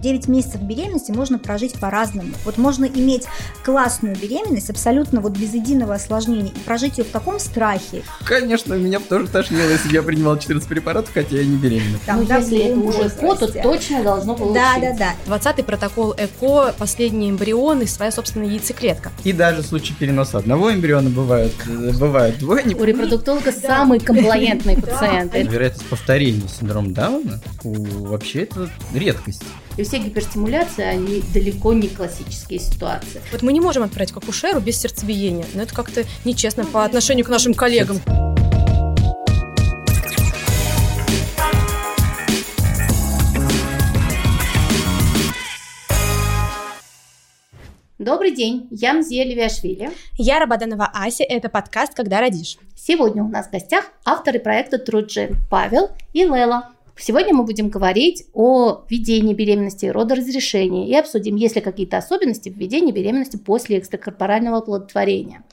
9 месяцев беременности можно прожить по-разному. Вот можно иметь классную беременность, абсолютно вот без единого осложнения, и прожить ее в таком страхе. Конечно, меня бы тоже тошнило, если бы я принимал 14 препаратов, хотя я не беременна. Там, ну, да, если это уже ЭКО, то точно должно получиться. Да, да, да. 20-й протокол ЭКО, последний эмбрион и своя собственная яйцеклетка. И даже в случае переноса одного эмбриона бывают, бывают двойник. У репродуктолога самый комплаентный пациент. Вероятность повторения синдрома Дауна вообще это редкость. И все гиперстимуляции, они далеко не классические ситуации. Вот мы не можем отправить к акушеру без сердцебиения, но это как-то нечестно по отношению к нашим коллегам. Добрый день, я Мзия Левиашвили. Я Рабаданова Ася, это подкаст «Когда родишь». Сегодня у нас в гостях авторы проекта Труджи Павел и Лела. Сегодня мы будем говорить о ведении беременности и родоразрешении и обсудим, есть ли какие-то особенности в беременности после экстракорпорального оплодотворения.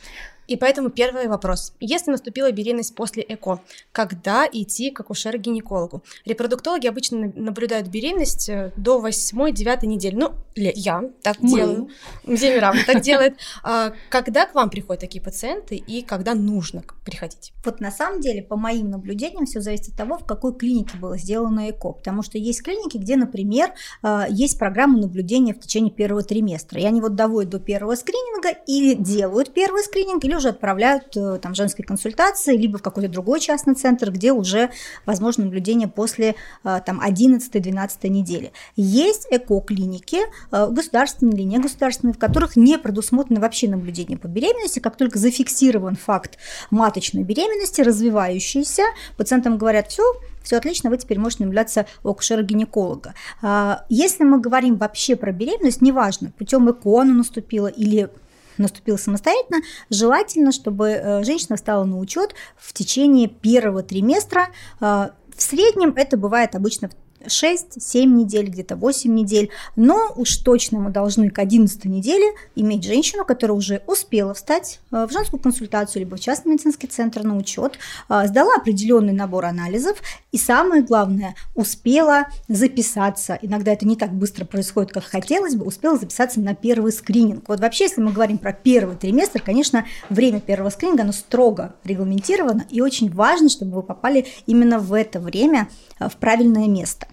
И поэтому первый вопрос. Если наступила беременность после ЭКО, когда идти к акушеру-гинекологу? Репродуктологи обычно наблюдают беременность э, до 8-9 недели. Ну, я так Мы. делаю. Земирам так делает. А, когда к вам приходят такие пациенты и когда нужно приходить? Вот на самом деле, по моим наблюдениям, все зависит от того, в какой клинике было сделано ЭКО. Потому что есть клиники, где, например, а, есть программа наблюдения в течение первого триместра. И они вот доводят до первого скрининга или делают первый скрининг, или уже отправляют э, там женской консультации, либо в какой-то другой частный центр, где уже возможно наблюдение после э, там 11-12 недели. Есть эко-клиники, э, государственные или негосударственные, в которых не предусмотрено вообще наблюдение по беременности, как только зафиксирован факт маточной беременности, развивающейся, пациентам говорят, все, все отлично, вы теперь можете наблюдаться у акушера-гинеколога. А, если мы говорим вообще про беременность, неважно, путем ЭКО она наступила или наступила самостоятельно, желательно, чтобы э, женщина встала на учет в течение первого триместра. Э, в среднем это бывает обычно 6-7 недель, где-то 8 недель, но уж точно мы должны к 11 неделе иметь женщину, которая уже успела встать э, в женскую консультацию, либо в частный медицинский центр на учет, э, сдала определенный набор анализов и самое главное, успела записаться, иногда это не так быстро происходит, как хотелось бы, успела записаться на первый скрининг. Вот вообще, если мы говорим про первый триместр, конечно, время первого скрининга, оно строго регламентировано, и очень важно, чтобы вы попали именно в это время э, в правильное место.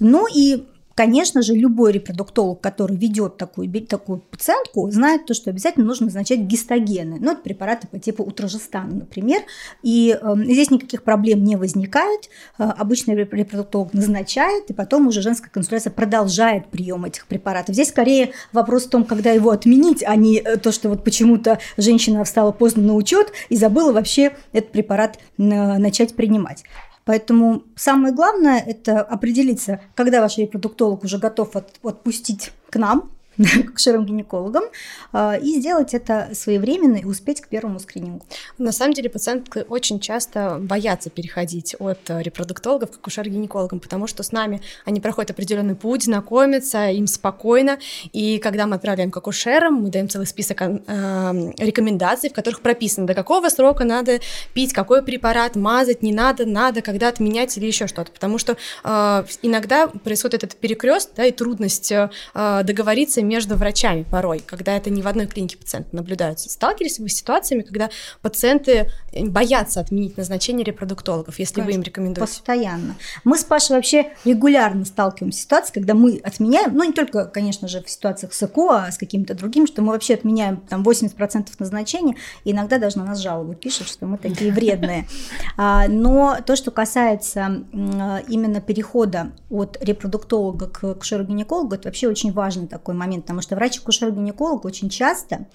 Ну и Конечно же, любой репродуктолог, который ведет такую, такую пациентку, знает то, что обязательно нужно назначать гистогены. Ну, это препараты по типу утрожестана, например. И э, здесь никаких проблем не возникает. Э, обычный репродуктолог назначает, и потом уже женская консультация продолжает прием этих препаратов. Здесь скорее вопрос в том, когда его отменить, а не э, то, что вот почему-то женщина встала поздно на учет и забыла вообще этот препарат э, начать принимать. Поэтому самое главное – это определиться, когда ваш репродуктолог уже готов от, отпустить к нам, к акушерам-гинекологам а, и сделать это своевременно и успеть к первому скринингу. На самом деле пациентки очень часто боятся переходить от репродуктологов к акушер-гинекологам, потому что с нами они проходят определенный путь, знакомятся, им спокойно, и когда мы отправляем к акушерам, мы даем целый список рекомендаций, в которых прописано, до какого срока надо пить, какой препарат мазать, не надо, надо, когда отменять или еще что-то, потому что э, иногда происходит этот перекрест, да, и трудность э, договориться между врачами порой, когда это не в одной клинике пациенты наблюдаются. Сталкивались вы с ситуациями, когда пациенты боятся отменить назначение репродуктологов, если Конечно, вы им рекомендуете? Постоянно. Мы с Пашей вообще регулярно сталкиваемся с ситуацией, когда мы отменяем, ну не только, конечно же, в ситуациях с ЭКО, а с каким-то другим, что мы вообще отменяем там 80% назначений, и иногда даже на нас жалобы пишут, что мы такие вредные. А, но то, что касается именно перехода от репродуктолога к акушеру-гинекологу, это вообще очень важный такой момент момент, потому что врач-акушер-гинеколог очень часто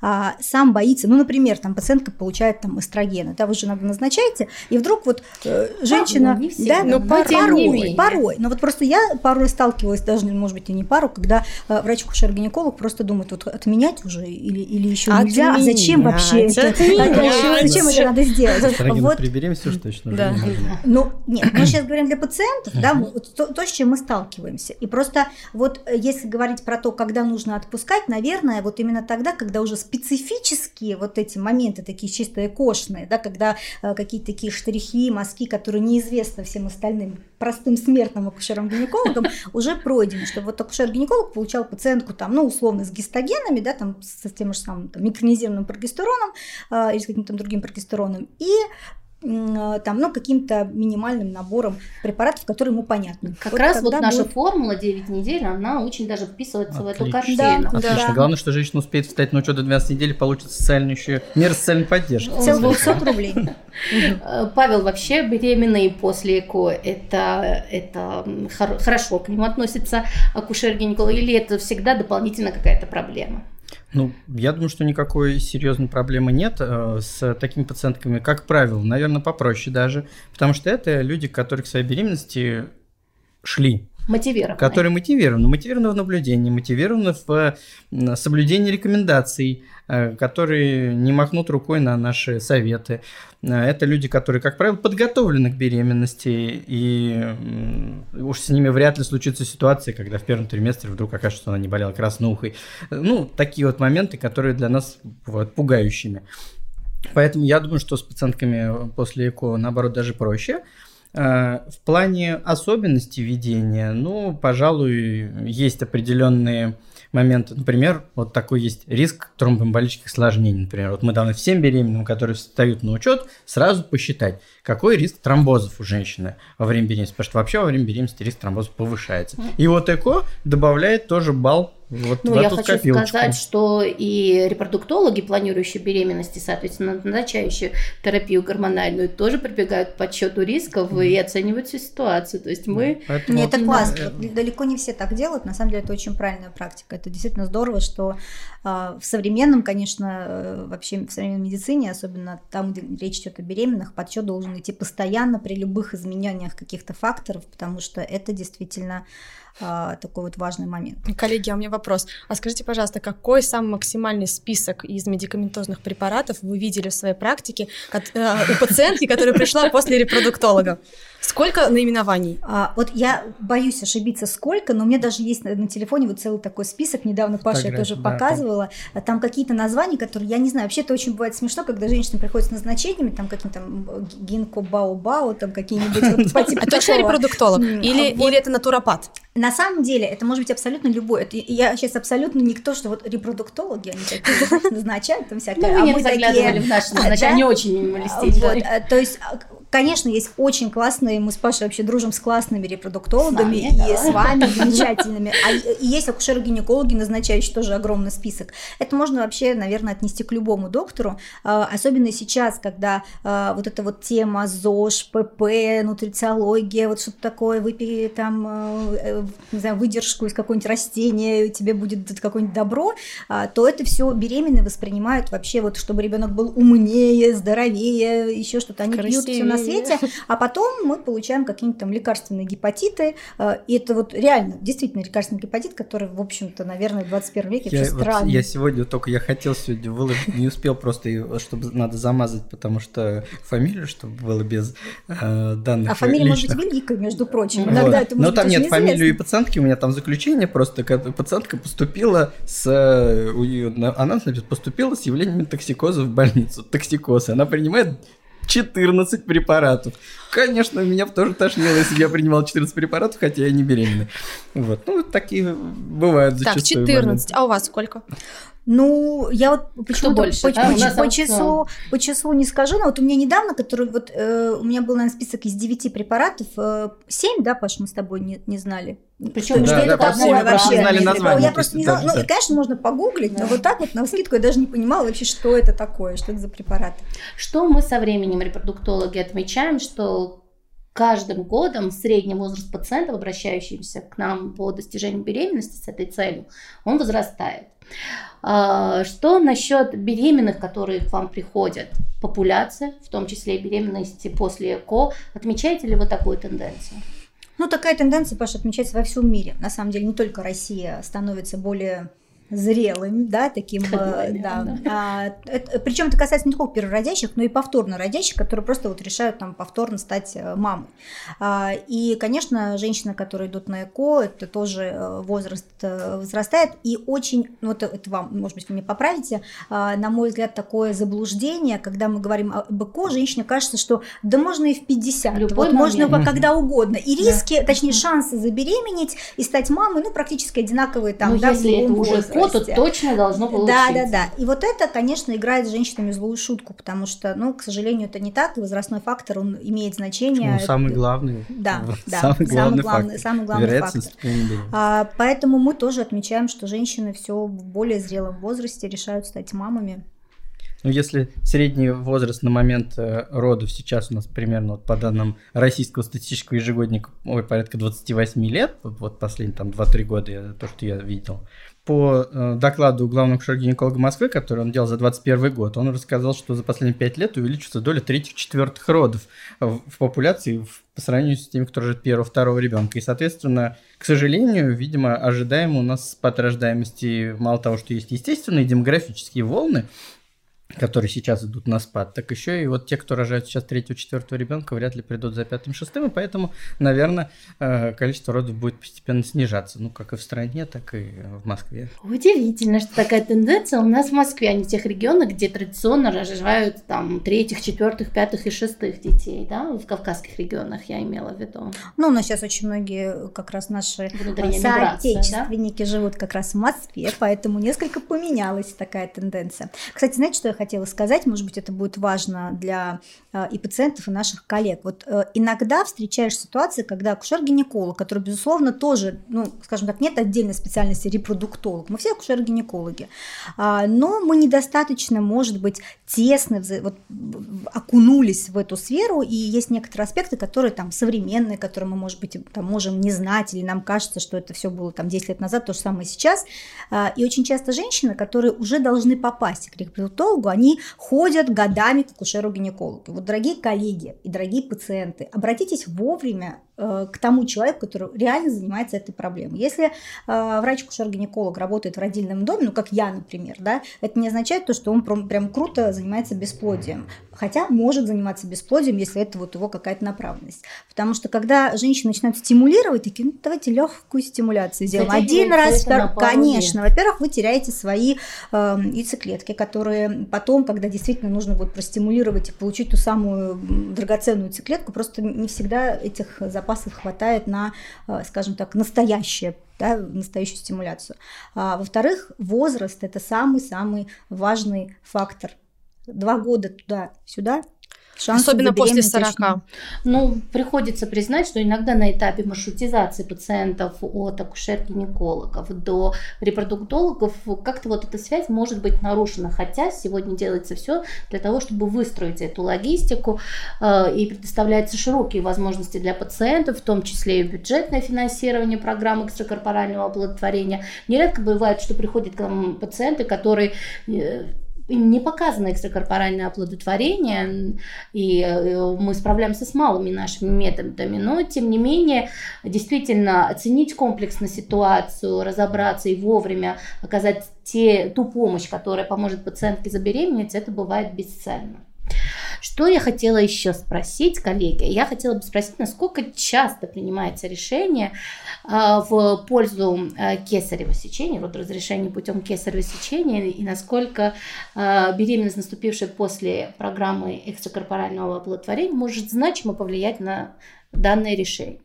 а, сам боится, ну, например, там пациентка получает там эстрогены, да, вы же иногда назначаете, и вдруг вот э, женщина, порой, не да, но порой, порой, порой, но вот просто я порой сталкивалась, даже, может быть, и не пару, когда э, врач-акушер-гинеколог просто думает, вот отменять уже или, или еще нельзя, а зачем вообще это, зачем это надо сделать? Вот. При беременности уж точно да. Ну, нет, мы сейчас говорим для пациентов, да, то, то, с чем мы сталкиваемся, и просто вот э, если говорить про то, как когда нужно отпускать, наверное, вот именно тогда, когда уже специфические вот эти моменты, такие чисто экошные, да, когда э, какие-то такие штрихи, мазки, которые неизвестны всем остальным простым смертным акушером-гинекологом, уже пройдены, чтобы вот акушер-гинеколог получал пациентку там, ну, условно, с гистогенами, да, там, с тем же самым там, микронизированным прогестероном э, или с каким-то другим прогестероном, и там, ну, каким-то минимальным набором препаратов, которые ему понятны. Как вот раз вот наша будет... формула 9 недель, она очень даже вписывается Отлично. в эту картину. Да, Отлично. Да. Главное, что женщина успеет встать на учет до 12 недель, получит социальную еще меры социальной поддержки. Целых 200 рублей. Э, Павел, вообще беременные после ЭКО, это, это хорошо к нему относится акушер-гинеколог, или это всегда дополнительно какая-то проблема? Ну, я думаю, что никакой серьезной проблемы нет э, с такими пациентками, как правило, наверное, попроще даже, потому что это люди, которые к своей беременности шли. Мотивированы. Которые мотивированы. Мотивированы в наблюдении, мотивированы в соблюдении рекомендаций, э, которые не махнут рукой на наши советы. Э, это люди, которые, как правило, подготовлены к беременности, и уж с ними вряд ли случится ситуация, когда в первом триместре вдруг окажется, что она не болела краснухой. Ну, такие вот моменты, которые для нас бывают пугающими. Поэтому я думаю, что с пациентками после ЭКО, наоборот, даже проще. Э, в плане особенностей ведения, ну, пожалуй, есть определенные моменты. Например, вот такой есть риск тромбоэмболических осложнений. Например, вот мы должны всем беременным, которые встают на учет, сразу посчитать, какой риск тромбозов у женщины во время беременности. Потому что вообще во время беременности риск тромбозов повышается. И вот ЭКО добавляет тоже балл вот ну, я хочу копилочку. сказать, что и репродуктологи, планирующие беременности, соответственно, назначающие терапию гормональную, тоже прибегают к подсчету рисков mm. и оценивают всю ситуацию. То есть мы... Поэтому... Нет, это классно. Да. Далеко не все так делают. На самом деле это очень правильная практика. Это действительно здорово, что э, в современном, конечно, э, вообще в современной медицине, особенно там, где речь идет о беременных, подсчет должен идти постоянно при любых изменениях каких-то факторов, потому что это действительно а, такой вот важный момент. Коллеги, а у меня вопрос. А скажите, пожалуйста, какой самый максимальный список из медикаментозных препаратов вы видели в своей практике э, у пациентки, которая пришла после репродуктолога? Сколько наименований? А, вот я боюсь ошибиться, сколько, но у меня даже есть на, на телефоне вот целый такой список. Недавно Паша тоже да, показывала. Там, там какие-то названия, которые я не знаю. Вообще это очень бывает смешно, когда женщина приходит с назначениями, там каким-то гинко бао бао, там какие-нибудь. А точно репродуктолог? Или это натуропат? На самом деле это может быть абсолютно любой. Это, я сейчас абсолютно никто, что вот репродуктологи, они такие назначают там всякое. Ну, а мы такие... в наши назначения, они очень минималистичные. А, то есть а, Конечно, есть очень классные, мы с Пашей вообще дружим с классными репродуктологами с нами, и да. с вами замечательными. А и есть акушеры-гинекологи, назначающие тоже огромный список. Это можно вообще, наверное, отнести к любому доктору, а, особенно сейчас, когда а, вот эта вот тема ЗОЖ, ПП, нутрициология, вот что-то такое, выпей там, э, не знаю, выдержку из какого-нибудь растения, тебе будет какое-нибудь добро, а, то это все беременные воспринимают вообще вот, чтобы ребенок был умнее, здоровее, еще что-то. Они Красивее. пьют все на свете, а потом мы получаем какие-нибудь там лекарственные гепатиты, э, и это вот реально, действительно лекарственный гепатит, который, в общем-то, наверное, в 21 веке я. Вот, я сегодня только, я хотел сегодня выложить, не успел просто, чтобы надо замазать, потому что фамилию, чтобы было без э, данных А фамилия личных. может быть великая, между прочим. Вот. Иногда это Но там нет фамилию и пациентки, у меня там заключение просто, когда пациентка поступила с, у нее, она, например, поступила с явлениями токсикоза в больницу, токсикоз, она принимает 14 препаратов. Конечно, меня тоже тошнило, если бы я принимал 14 препаратов, хотя я не беременный. Вот, ну, такие бывают зачастую. Так, 14. Моменты. А у вас сколько? Ну, я вот почему больше, по, да? по, по, числу, по числу не скажу, но вот у меня недавно, который вот э, у меня был, наверное, список из 9 препаратов, э, 7, да, Паш, мы с тобой не, не знали. Причем, да, что да, это такое вообще? Знали название, я просто не знала, ну, конечно, можно погуглить, да. но вот так вот на скидку я даже не понимала вообще, что это такое, что это за препарат. Что мы со временем репродуктологи отмечаем, что каждым годом средний возраст пациентов, обращающихся к нам по достижению беременности с этой целью, он возрастает. А, что насчет беременных, которые к вам приходят? Популяция, в том числе и беременности после ЭКО. Отмечаете ли вы такую тенденцию? Ну, такая тенденция, Паша, отмечается во всем мире. На самом деле, не только Россия становится более зрелым, да, таким, э, да. А, причем это касается не только первородящих, но и повторно родящих, которые просто вот решают там повторно стать э, мамой. А, и, конечно, женщины, которые идут на ЭКО, это тоже э, возраст возрастает, и очень, ну, вот это вам, может быть, вы мне поправите, а, на мой взгляд, такое заблуждение, когда мы говорим об ЭКО, женщине кажется, что да можно и в 50, Любой вот момент. можно когда угодно, и риски, да. точнее, шансы забеременеть и стать мамой, ну, практически одинаковые там, ну, да, если это уже ЭКО, то точно должно получиться. Да, да, да. И вот это, конечно, играет с женщинами злую шутку, потому что, ну, к сожалению, это не так, и возрастной фактор, он имеет значение. Ну, самый главный. Да, да. Самый главный, фактор. Самый главный фактор. А, поэтому мы тоже отмечаем, что женщины все в более зрелом возрасте решают стать мамами. Ну, если средний возраст на момент э, родов сейчас у нас примерно, вот по данным российского статистического ежегодника, ой, порядка 28 лет, вот, вот последние там 2-3 года, я, то, что я видел, по э, докладу главного гинеколога Москвы, который он делал за 2021 год, он рассказал, что за последние 5 лет увеличится доля третьих-четвертых родов в, популяции в, по сравнению с теми, кто рожает первого-второго ребенка. И, соответственно, к сожалению, видимо, ожидаемо у нас спад рождаемости мало того, что есть естественные демографические волны, которые сейчас идут на спад, так еще и вот те, кто рожают сейчас третьего, четвертого ребенка, вряд ли придут за пятым, шестым, и поэтому, наверное, э, количество родов будет постепенно снижаться, ну, как и в стране, так и в Москве. Удивительно, что такая тенденция у нас в Москве, а не в тех регионах, где традиционно рожают там третьих, четвертых, пятых и шестых детей, да, в кавказских регионах я имела в виду. Ну, у нас сейчас очень многие как раз наши соотечественники да? живут как раз в Москве, поэтому несколько поменялась такая тенденция. Кстати, знаете, что я хотела сказать, может быть, это будет важно для э, и пациентов, и наших коллег. Вот э, иногда встречаешь ситуации, когда акушер-гинеколог, который, безусловно, тоже, ну, скажем так, нет отдельной специальности репродуктолог, мы все акушер-гинекологи, а, но мы недостаточно, может быть, тесно вот, окунулись в эту сферу, и есть некоторые аспекты, которые там современные, которые мы, может быть, там, можем не знать, или нам кажется, что это все было там 10 лет назад, то же самое сейчас. А, и очень часто женщины, которые уже должны попасть к репродуктологу, гинекологу, они ходят годами к акушеру-гинекологу. Вот, дорогие коллеги и дорогие пациенты, обратитесь вовремя к тому человеку, который реально занимается этой проблемой. Если э, врач-кушер-гинеколог работает в родильном доме, ну как я, например, да, это не означает то, что он прям, прям круто занимается бесплодием. Хотя может заниматься бесплодием, если это вот его какая-то направленность. Потому что когда женщины начинают стимулировать, такие, ну давайте легкую стимуляцию сделаем. Один раз, второй, конечно. Во-первых, вы теряете свои э, яйцеклетки, которые потом, когда действительно нужно будет простимулировать и получить ту самую драгоценную яйцеклетку, просто не всегда этих запасов запасов хватает на, э, скажем так, настоящее да, настоящую стимуляцию. А, во-вторых, возраст – это самый-самый важный фактор. Два года туда-сюда Шансы Особенно после 40. Точно. Ну, приходится признать, что иногда на этапе маршрутизации пациентов от акушер-гинекологов до репродуктологов как-то вот эта связь может быть нарушена. Хотя сегодня делается все для того, чтобы выстроить эту логистику э, и предоставляются широкие возможности для пациентов, в том числе и бюджетное финансирование программы экстракорпорального оплодотворения. Нередко бывает, что приходят к нам пациенты, которые э, не показано экстракорпоральное оплодотворение, и э, мы справляемся с малыми нашими методами, но тем не менее действительно оценить комплексно ситуацию, разобраться и вовремя оказать те, ту помощь, которая поможет пациентке забеременеть, это бывает бесценно. Что я хотела еще спросить, коллеги? Я хотела бы спросить, насколько часто принимается решение а, в пользу а, кесарево сечения, вот разрешение путем кесарево сечения, и насколько а, беременность, наступившая после программы экстракорпорального оплодотворения, может значимо повлиять на данное решение?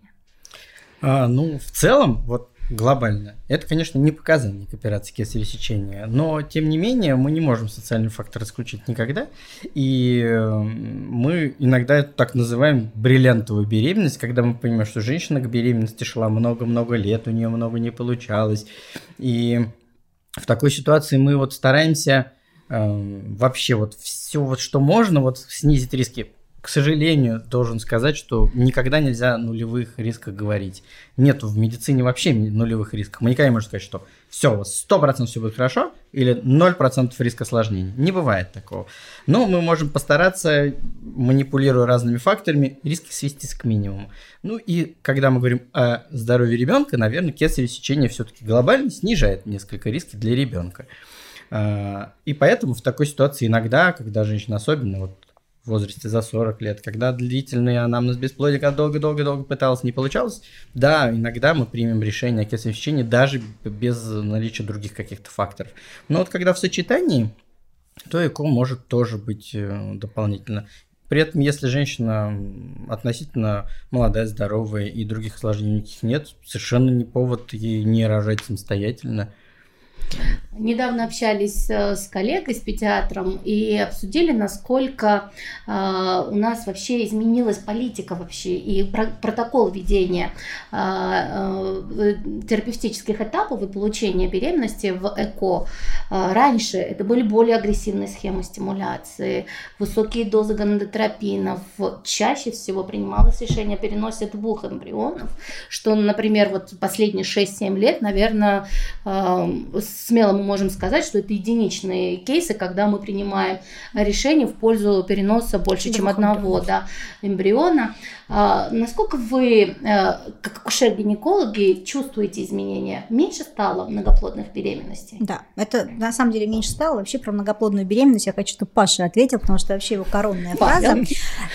А, ну, в целом, вот глобально. Это, конечно, не показание к операции кесарево сечения, но, тем не менее, мы не можем социальный фактор исключить никогда, и мы иногда это так называем бриллиантовую беременность, когда мы понимаем, что женщина к беременности шла много-много лет, у нее много не получалось, и в такой ситуации мы вот стараемся э, вообще вот все вот, что можно, вот снизить риски к сожалению, должен сказать, что никогда нельзя нулевых рисках говорить. Нет в медицине вообще нулевых рисков. Мы никогда не можем сказать, что все, у вас 100% все будет хорошо или 0% риск осложнений. Не бывает такого. Но мы можем постараться, манипулируя разными факторами, риски свести к минимуму. Ну и когда мы говорим о здоровье ребенка, наверное, кесарево сечение все-таки глобально снижает несколько риски для ребенка. А, и поэтому в такой ситуации иногда, когда женщина особенно вот в возрасте за 40 лет, когда длительный анамнез бесплодия, когда долго-долго-долго пыталась, не получалось, да, иногда мы примем решение о кесаревом сечении даже без наличия других каких-то факторов. Но вот когда в сочетании, то ЭКО может тоже быть э, дополнительно. При этом, если женщина относительно молодая, здоровая и других осложнений никаких нет, совершенно не повод ей не рожать самостоятельно – Недавно общались э, с коллегой, с педиатром, и обсудили, насколько э, у нас вообще изменилась политика вообще и про протокол ведения э, терапевтических этапов и получения беременности в ЭКО. Раньше это были более агрессивные схемы стимуляции, высокие дозы гонадотропинов. Чаще всего принималось решение о переносе двух эмбрионов, что, например, вот последние 6-7 лет, наверное, э, смело мы можем сказать, что это единичные кейсы, когда мы принимаем решение в пользу переноса больше, чем одного да, эмбриона. А, насколько вы, э, как акушер-гинекологи, чувствуете изменения? Меньше стало многоплодных беременностей? Да, это на самом деле меньше стало. Вообще про многоплодную беременность я хочу, чтобы Паша ответил, потому что вообще его коронная фраза.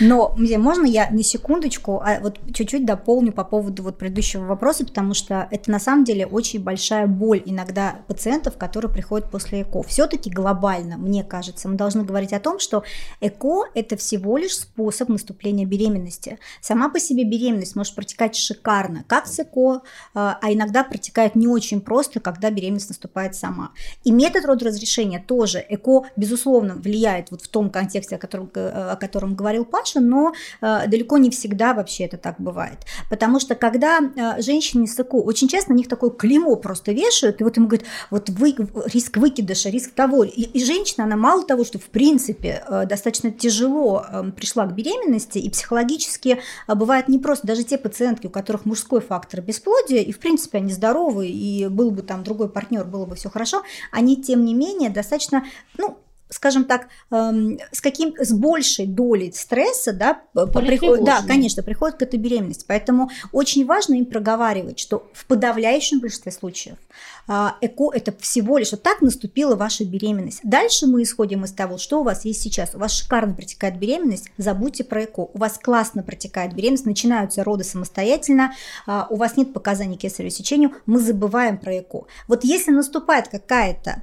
Но где можно я на секундочку а вот чуть-чуть дополню по поводу вот предыдущего вопроса, потому что это на самом деле очень большая боль иногда пациентов, которые приходят после ЭКО. Все-таки глобально, мне кажется, мы должны говорить о том, что ЭКО – это всего лишь способ наступления беременности. Сама по себе беременность может протекать шикарно, как с ЭКО, а, а иногда протекает не очень просто, когда беременность наступает сама. И метод родоразрешения тоже. ЭКО, безусловно, влияет вот в том контексте, о котором, о котором говорил Паша, но а, далеко не всегда вообще это так бывает. Потому что когда а, женщине с ЭКО, очень часто на них такое клеймо просто вешают, и вот ему говорят, вот вы, риск выкидыша, риск того. И, и женщина, она мало того, что в принципе достаточно тяжело пришла к беременности, и психологически а бывает не просто, даже те пациентки, у которых мужской фактор бесплодия, и в принципе они здоровы, и был бы там другой партнер, было бы все хорошо, они тем не менее достаточно, ну, скажем так, эм, с каким с большей долей стресса, да, приход, да, конечно, приходит к этой беременности. Поэтому очень важно им проговаривать, что в подавляющем большинстве случаев э, ЭКО это всего лишь вот так наступила ваша беременность. Дальше мы исходим из того, что у вас есть сейчас. У вас шикарно протекает беременность, забудьте про ЭКО. У вас классно протекает беременность, начинаются роды самостоятельно, э, у вас нет показаний кесарево сечению, мы забываем про ЭКО. Вот если наступает какая-то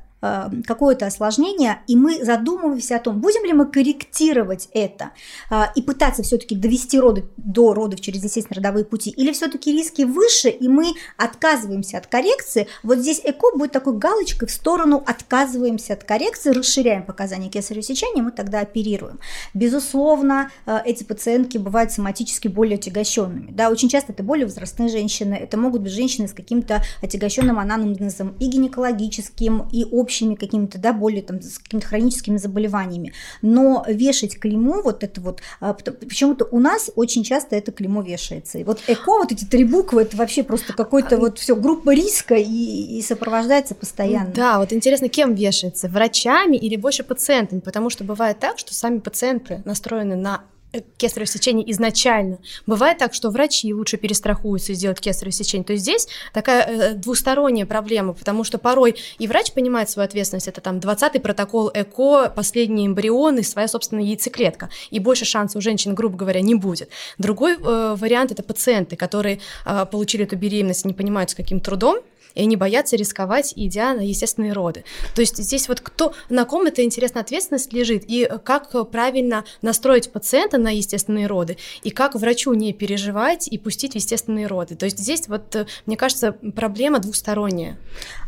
какое-то осложнение, и мы задумываемся о том, будем ли мы корректировать это э, и пытаться все-таки довести роды до родов через естественные родовые пути, или все-таки риски выше, и мы отказываемся от коррекции. Вот здесь ЭКО будет такой галочкой в сторону отказываемся от коррекции, расширяем показания кесарево сечения, мы тогда оперируем. Безусловно, э, эти пациентки бывают соматически более отягощенными. Да, очень часто это более возрастные женщины, это могут быть женщины с каким-то отягощенным анамнезом и гинекологическим, и общим общими какими-то, да, более там с какими-то хроническими заболеваниями. Но вешать клеймо, вот это вот, а, почему-то у нас очень часто это клеймо вешается. И вот ЭКО, вот эти три буквы, это вообще просто какой-то вот все группа риска и, и сопровождается постоянно. Да, вот интересно, кем вешается, врачами или больше пациентами, потому что бывает так, что сами пациенты настроены на кесарево сечение изначально. Бывает так, что врачи лучше перестрахуются и сделают кесарево сечение. То есть здесь такая э, двусторонняя проблема, потому что порой и врач понимает свою ответственность, это там 20-й протокол ЭКО, последний эмбрион и своя собственная яйцеклетка, и больше шансов у женщин, грубо говоря, не будет. Другой э, вариант – это пациенты, которые э, получили эту беременность, не понимают, с каким трудом, и они боятся рисковать, идя на естественные роды. То есть здесь вот кто, на ком эта интересная ответственность лежит, и как правильно настроить пациента на естественные роды, и как врачу не переживать и пустить в естественные роды. То есть здесь вот, мне кажется, проблема двусторонняя.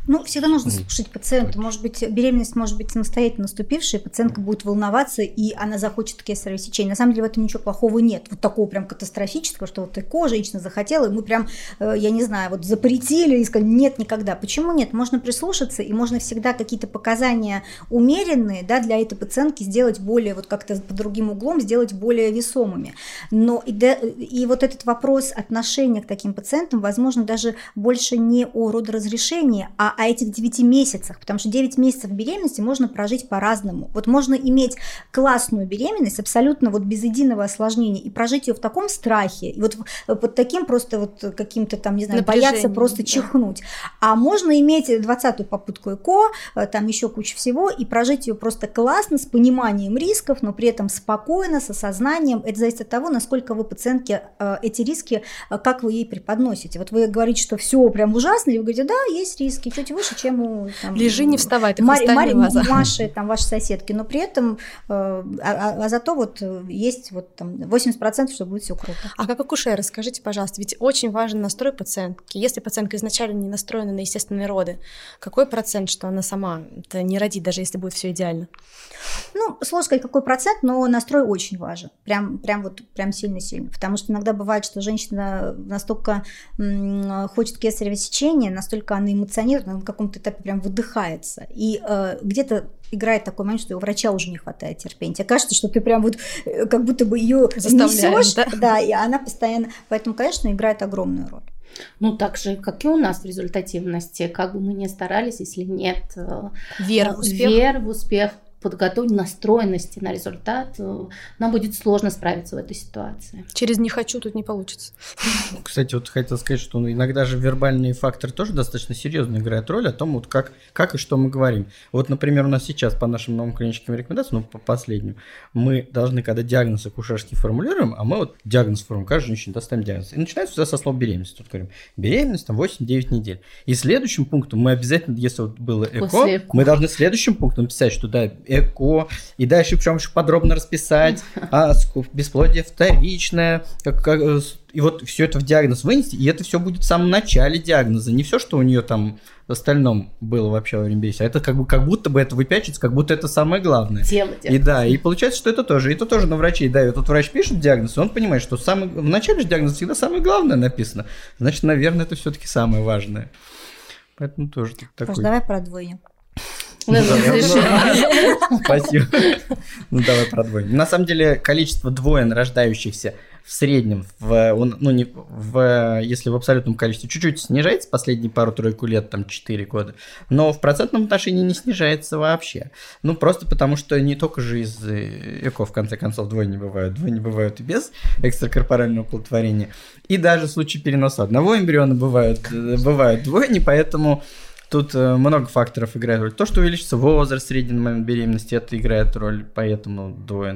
Ну, всегда нужно слушать пациента. Может быть, беременность может быть самостоятельно наступившая, пациентка будет волноваться, и она захочет кесарево сечение. На самом деле в этом ничего плохого нет. Вот такого прям катастрофического, что вот ЭКО женщина захотела, и мы прям, э, я не знаю, вот запретили и сказали, нет, никогда. Почему нет? Можно прислушаться, и можно всегда какие-то показания умеренные, да, для этой пациентки сделать более, вот как-то по другим углом, сделать более весомыми. Но и, да, и вот этот вопрос отношения к таким пациентам, возможно, даже больше не о родоразрешении, а о этих 9 месяцах, потому что 9 месяцев беременности можно прожить по-разному. Вот можно иметь классную беременность, абсолютно вот без единого осложнения, и прожить ее в таком страхе, и вот под таким просто вот каким-то там, не знаю, бояться просто чихнуть. А можно иметь 20-ю попытку ЭКО, э, там еще куча всего, и прожить ее просто классно, с пониманием рисков, но при этом спокойно, с осознанием. Это зависит от того, насколько вы пациентке э, эти риски, э, как вы ей преподносите. Вот вы говорите, что все прям ужасно, и вы говорите, да, есть риски, чуть выше, чем у... Там, Лежи, не вставай, ты Мари, Мари, Маши, там, ваши соседки, но при этом, а, а, а зато вот есть вот там 80%, что будет все круто. А как акушер, скажите, пожалуйста, ведь очень важен настрой пациентки. Если пациентка изначально не настроена на естественные роды, какой процент, что она сама это не родит, даже если будет все идеально? Ну, сложно сказать, какой процент, но настрой очень важен. Прям, прям вот, прям сильно-сильно. Потому что иногда бывает, что женщина настолько хочет кесарево сечение, настолько она эмоционирует, она на каком-то этапе прям выдыхается. И э, где-то играет такой момент, что у врача уже не хватает терпения. Тебе кажется, что ты прям вот э, как будто бы ее несешь, да? да, и она постоянно. Поэтому, конечно, играет огромную роль. Ну, так же, как и у нас в результативности, как бы мы ни старались, если нет э, веры в успех, веры в успех подготовить настроенности на результат, э, нам будет сложно справиться в этой ситуации. Через «не хочу» тут не получится. Кстати, вот хотел сказать, что иногда же вербальный фактор тоже достаточно серьезно играет роль о том, вот как, как и что мы говорим. Вот, например, у нас сейчас по нашим новым клиническим рекомендациям, ну, по последним, мы должны, когда диагноз акушерский формулируем, а мы вот диагноз формулируем, каждой женщине доставим диагноз. И начинается всегда со слова беременность. Тут говорим, беременность там 8-9 недель. И следующим пунктом мы обязательно, если вот было ЭКО, мы должны следующим пунктом писать, что да, эко, и дальше причем еще подробно расписать, а бесплодие вторичное, как, как, э, и вот все это в диагноз вынести, и это все будет в самом начале диагноза, не все, что у нее там в остальном было вообще во время а это как, бы, как будто бы это выпячивается, как будто это самое главное. Тело И да, и получается, что это тоже, и это тоже на врачей давит. Вот врач пишет диагноз, и он понимает, что самый, в начале же диагноза всегда самое главное написано. Значит, наверное, это все-таки самое важное. Поэтому тоже такой... Паш, давай про двойню. Спасибо. Ну, давай продвоим. На самом деле, количество двоен рождающихся в среднем, в, ну, не, в, если в абсолютном количестве чуть-чуть снижается последние пару-тройку лет, там 4 года, но в процентном отношении не снижается вообще. Ну, просто потому что не только же из ЭКО, в конце концов, двойни бывают, двойни бывают и без экстракорпорального оплодотворения. И даже в случае переноса одного эмбриона бывают, бывают двойни, поэтому Тут э, много факторов играет роль. То, что увеличится возраст, средний момент беременности, это играет роль, поэтому двое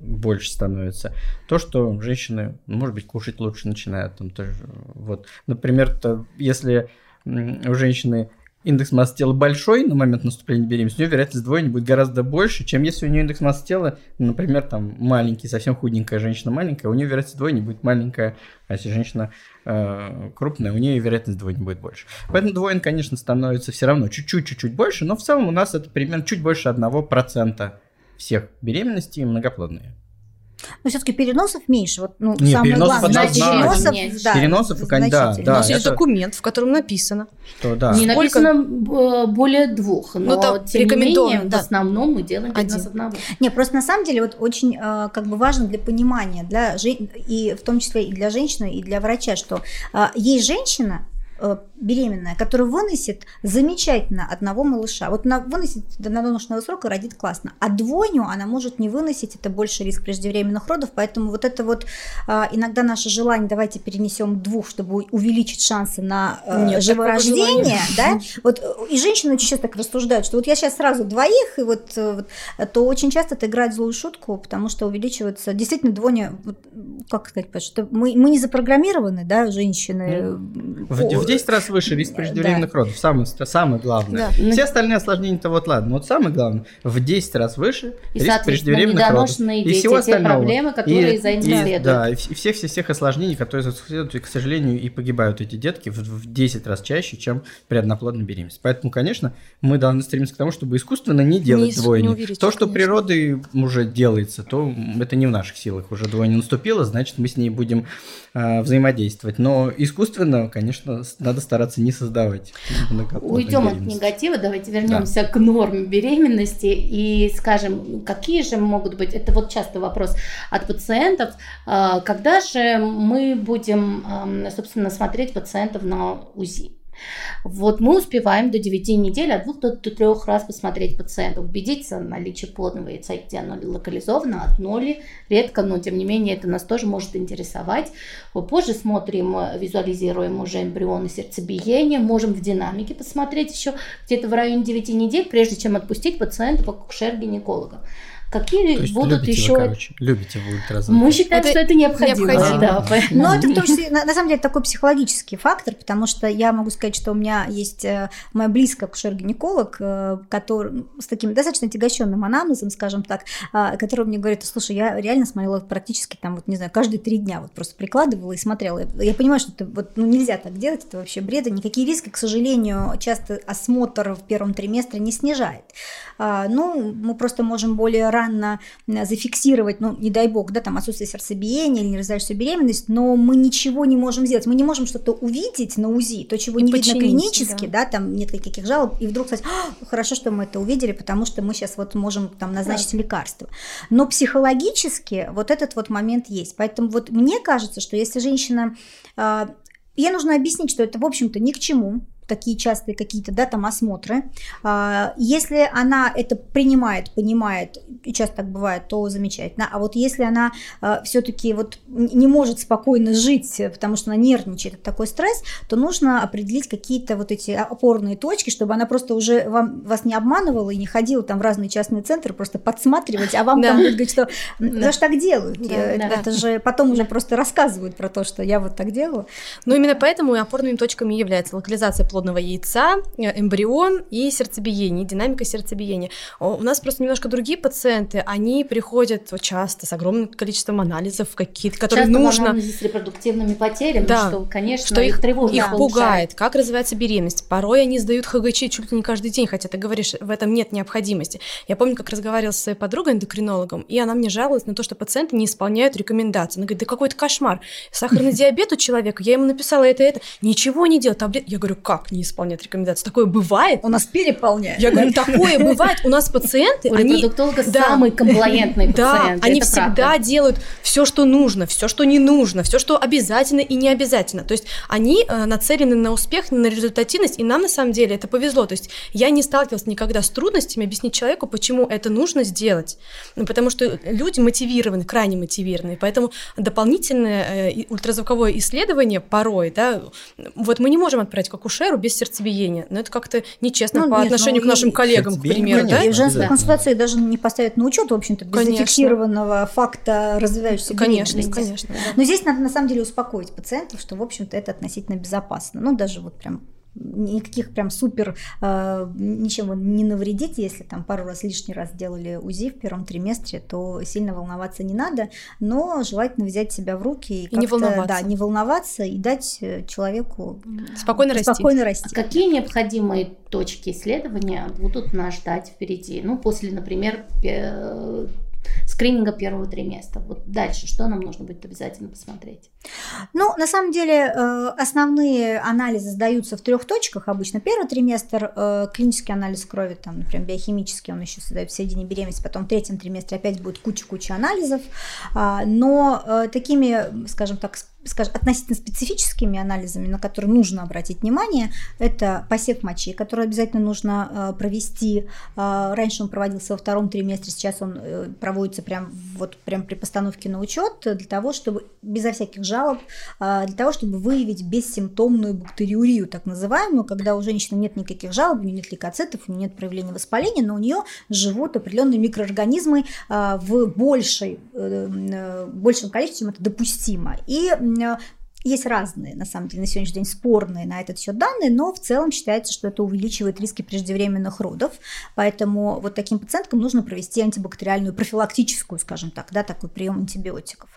больше становится. То, что женщины, может быть, кушать лучше начинают. Там тоже, вот. Например, то, если у женщины индекс массы тела большой на момент наступления беременности, у нее вероятность двойни будет гораздо больше, чем если у нее индекс массы тела, например, там маленький, совсем худенькая женщина маленькая, у нее вероятность двойни будет маленькая, а если женщина э, крупная, у нее вероятность двойни будет больше. Поэтому двоин, конечно, становится все равно чуть-чуть, чуть-чуть больше, но в целом у нас это примерно чуть больше 1% всех беременностей многоплодные. Но все-таки переносов меньше. Вот, ну, Нет, самое переносов главное. Переносов, да, переносов, да, да. У нас есть документ, в котором написано. Что, да. Не Сколько... написано э, более двух, но, но ну, тем не менее, да. в основном мы делаем перенос одного. Не, просто на самом деле вот очень э, как бы важно для понимания, для жен... и в том числе и для женщины, и для врача, что э, есть женщина, беременная, которая выносит замечательно одного малыша. Вот она выносит до надоношенного срока, родит классно. А двойню она может не выносить, это больше риск преждевременных родов, поэтому вот это вот а, иногда наше желание, давайте перенесем двух, чтобы увеличить шансы на э, Нет, живорождение, да, вот и женщины очень часто так рассуждают, что вот я сейчас сразу двоих, и вот, э, вот то очень часто это играет злую шутку, потому что увеличивается, действительно, двойня, вот, как сказать, что мы, мы не запрограммированы, да, женщины, в, в 10 раз выше риск преждевременных Да. родов. Самое, самое главное. Да. Все остальные осложнения-то вот ладно. Вот самое главное, в 10 раз выше И, риск преждевременных родов. недоношенные И дети, всего те проблемы, которые за этим и- следуют. Да, и вс- и всех-всех осложнений, которые следуют, и, к сожалению, и погибают эти детки в, в 10 раз чаще, чем при одноплодной беременности. Поэтому, конечно, мы должны стремиться к тому, чтобы искусственно не делать Не- двойни. не увеличивать, то, что конечно. природой уже делается, то это не в наших силах. Уже двойня наступила, значит, мы с ней будем а, взаимодействовать. Но искусственно, конечно, надо стараться не создавать Уйдем от негатива, давайте вернемся к норме беременности и скажем, какие же могут быть, это вот часто вопрос от пациентов, а, когда же мы будем, собственно, смотреть пациентов на УЗИ? Вот мы успеваем до 9 недель, от двух до трех раз посмотреть пациента, убедиться в наличии плодного яйца, и где оно локализовано, одно ли, редко, но тем не менее это нас тоже может интересовать. Позже смотрим, визуализируем уже эмбрионы сердцебиения, можем в динамике посмотреть еще где-то в районе 9 недель, прежде чем отпустить пациента к акушер-гинекологам. Какие То есть будут любите еще... вы, короче, любите вы ультразвук. Мы считаем, Это что это необходимо. необходимо. да, Но это в том числе, на, на самом деле, такой психологический фактор, потому что я могу сказать, что у меня есть э, моя близкая акушер-гинеколог, э, который с таким достаточно тягощенным анамнезом, скажем так, а, который мне говорит, слушай, я реально смотрела практически там, вот не знаю, каждые три дня вот просто прикладывала и смотрела. Я, я понимаю, что это вот ну, нельзя так делать, это вообще бред, и никакие риски, к сожалению, часто осмотр в первом триместре не снижает. А, ну, мы просто можем более рано зафиксировать, ну, не дай бог, да, там отсутствие сердцебиения или неразрешающую беременность, но мы ничего не можем сделать. Мы не можем что-то увидеть на УЗИ, то, чего И не видно клинически, да. там нет никаких жалоб, и вдруг сказать, «А, хорошо, что мы это увидели, потому что мы сейчас вот можем там назначить лекарство. Но психологически вот этот вот момент есть. Поэтому вот мне кажется, что если женщина... а, Ей нужно объяснить, что это, в общем-то, ни к чему, такие частые какие-то, да, там осмотры. А, Если она это принимает, понимает, и часто так бывает, то замечательно. А вот если она все-таки вот не может спокойно жить, потому что она нервничает, это такой стресс, то нужно определить какие-то вот эти опорные точки, чтобы она просто уже вам, вас не обманывала и не ходила там в разные частные центры просто подсматривать, а вам Да. там будут говорить, что «М, Да. за что так делают. Да, Э, да. Это же потом уже просто рассказывают про то, что я вот так делаю. Но именно поэтому и опорными точками является локализация плодного яйца, э, эмбрион и сердцебиение, динамика сердцебиения. У нас просто немножко другие пациенты, они приходят часто с огромным количеством анализов, какие-то, которые Часто нужно, с репродуктивными потерями, Да. что, конечно, что их, тревожно их повышает. пугает, как развивается беременность. Порой они сдают ХГЧ чуть ли не каждый день, хотя ты говоришь, в этом нет необходимости. Я помню, как разговаривала со своей подругой эндокринологом, и она мне жаловалась на то, что пациенты не исполняют рекомендации. Она говорит, да какой-то кошмар. Сахарный диабет у человека, я ему написала это, это, ничего не делал, таблет. Я говорю, как не исполнять рекомендации? Такое бывает? У нас переполняет. Я говорю, такое бывает. У нас пациенты, У они... репродуктолога Да. самый комплаентный Да, пациент. они это всегда делают все, что нужно, все, что не нужно, все, что обязательно и не обязательно. То есть они э, нацелены на успех, на результативность, и нам на самом деле это повезло. То есть я не сталкивалась никогда с трудностями объяснить человеку, почему это нужно сделать. Ну, потому что люди мотивированы, крайне мотивированы, поэтому дополнительное э, ультразвуковое исследование порой, да, вот мы не можем отправить к акушеру без сердцебиения, но это как-то нечестно Ну, по нет, отношению ну, к нашим и- коллегам, к примеру, да? И в женской консультации даже не поставят на учет, в общем-то, без Конечно. зафиксированного факта развивающейся Конечно, беременности. конечно. да. Но здесь надо на самом деле успокоить пациентов, что, в общем-то, это относительно безопасно. Ну, даже вот прям никаких прям супер э, ничем вы не навредите, если там пару раз лишний раз делали УЗИ в первом триместре, то сильно волноваться не надо, но желательно взять себя в руки и, И не волноваться. Да, не волноваться и дать э, человеку Спокойно расти. спокойно расти. А какие необходимые точки исследования будут нас ждать впереди? Ну, после, например, скрининга первого триместра. Вот дальше, что нам нужно будет обязательно посмотреть? Ну, на самом деле, э, основные анализы сдаются в трех точках обычно. Первый триместр э, клинический анализ крови, там, например, биохимический, он еще сдает в середине беременности, потом в третьем триместре опять будет куча-куча анализов. А, Но э, такими, скажем так, скажем, относительно специфическими анализами, на которые нужно обратить внимание, это посев мочи, который обязательно нужно э, провести. Э, Раньше он проводился во втором триместре, сейчас он э, проводится прям, вот, прям при постановке на учет для того, чтобы безо всяких жалоб, для того, чтобы выявить бессимптомную бактериурию, так называемую, когда у женщины нет никаких жалоб, у нее нет лейкоцитов, у нее нет проявления воспаления, но у нее живут определенные микроорганизмы в большей, большем количестве, чем это допустимо. И есть разные, на самом деле, на сегодняшний день спорные на этот счет данные, но в целом считается, что это увеличивает риски преждевременных родов. Поэтому вот таким пациенткам нужно провести антибактериальную профилактическую, скажем так, да, такой прием антибиотиков.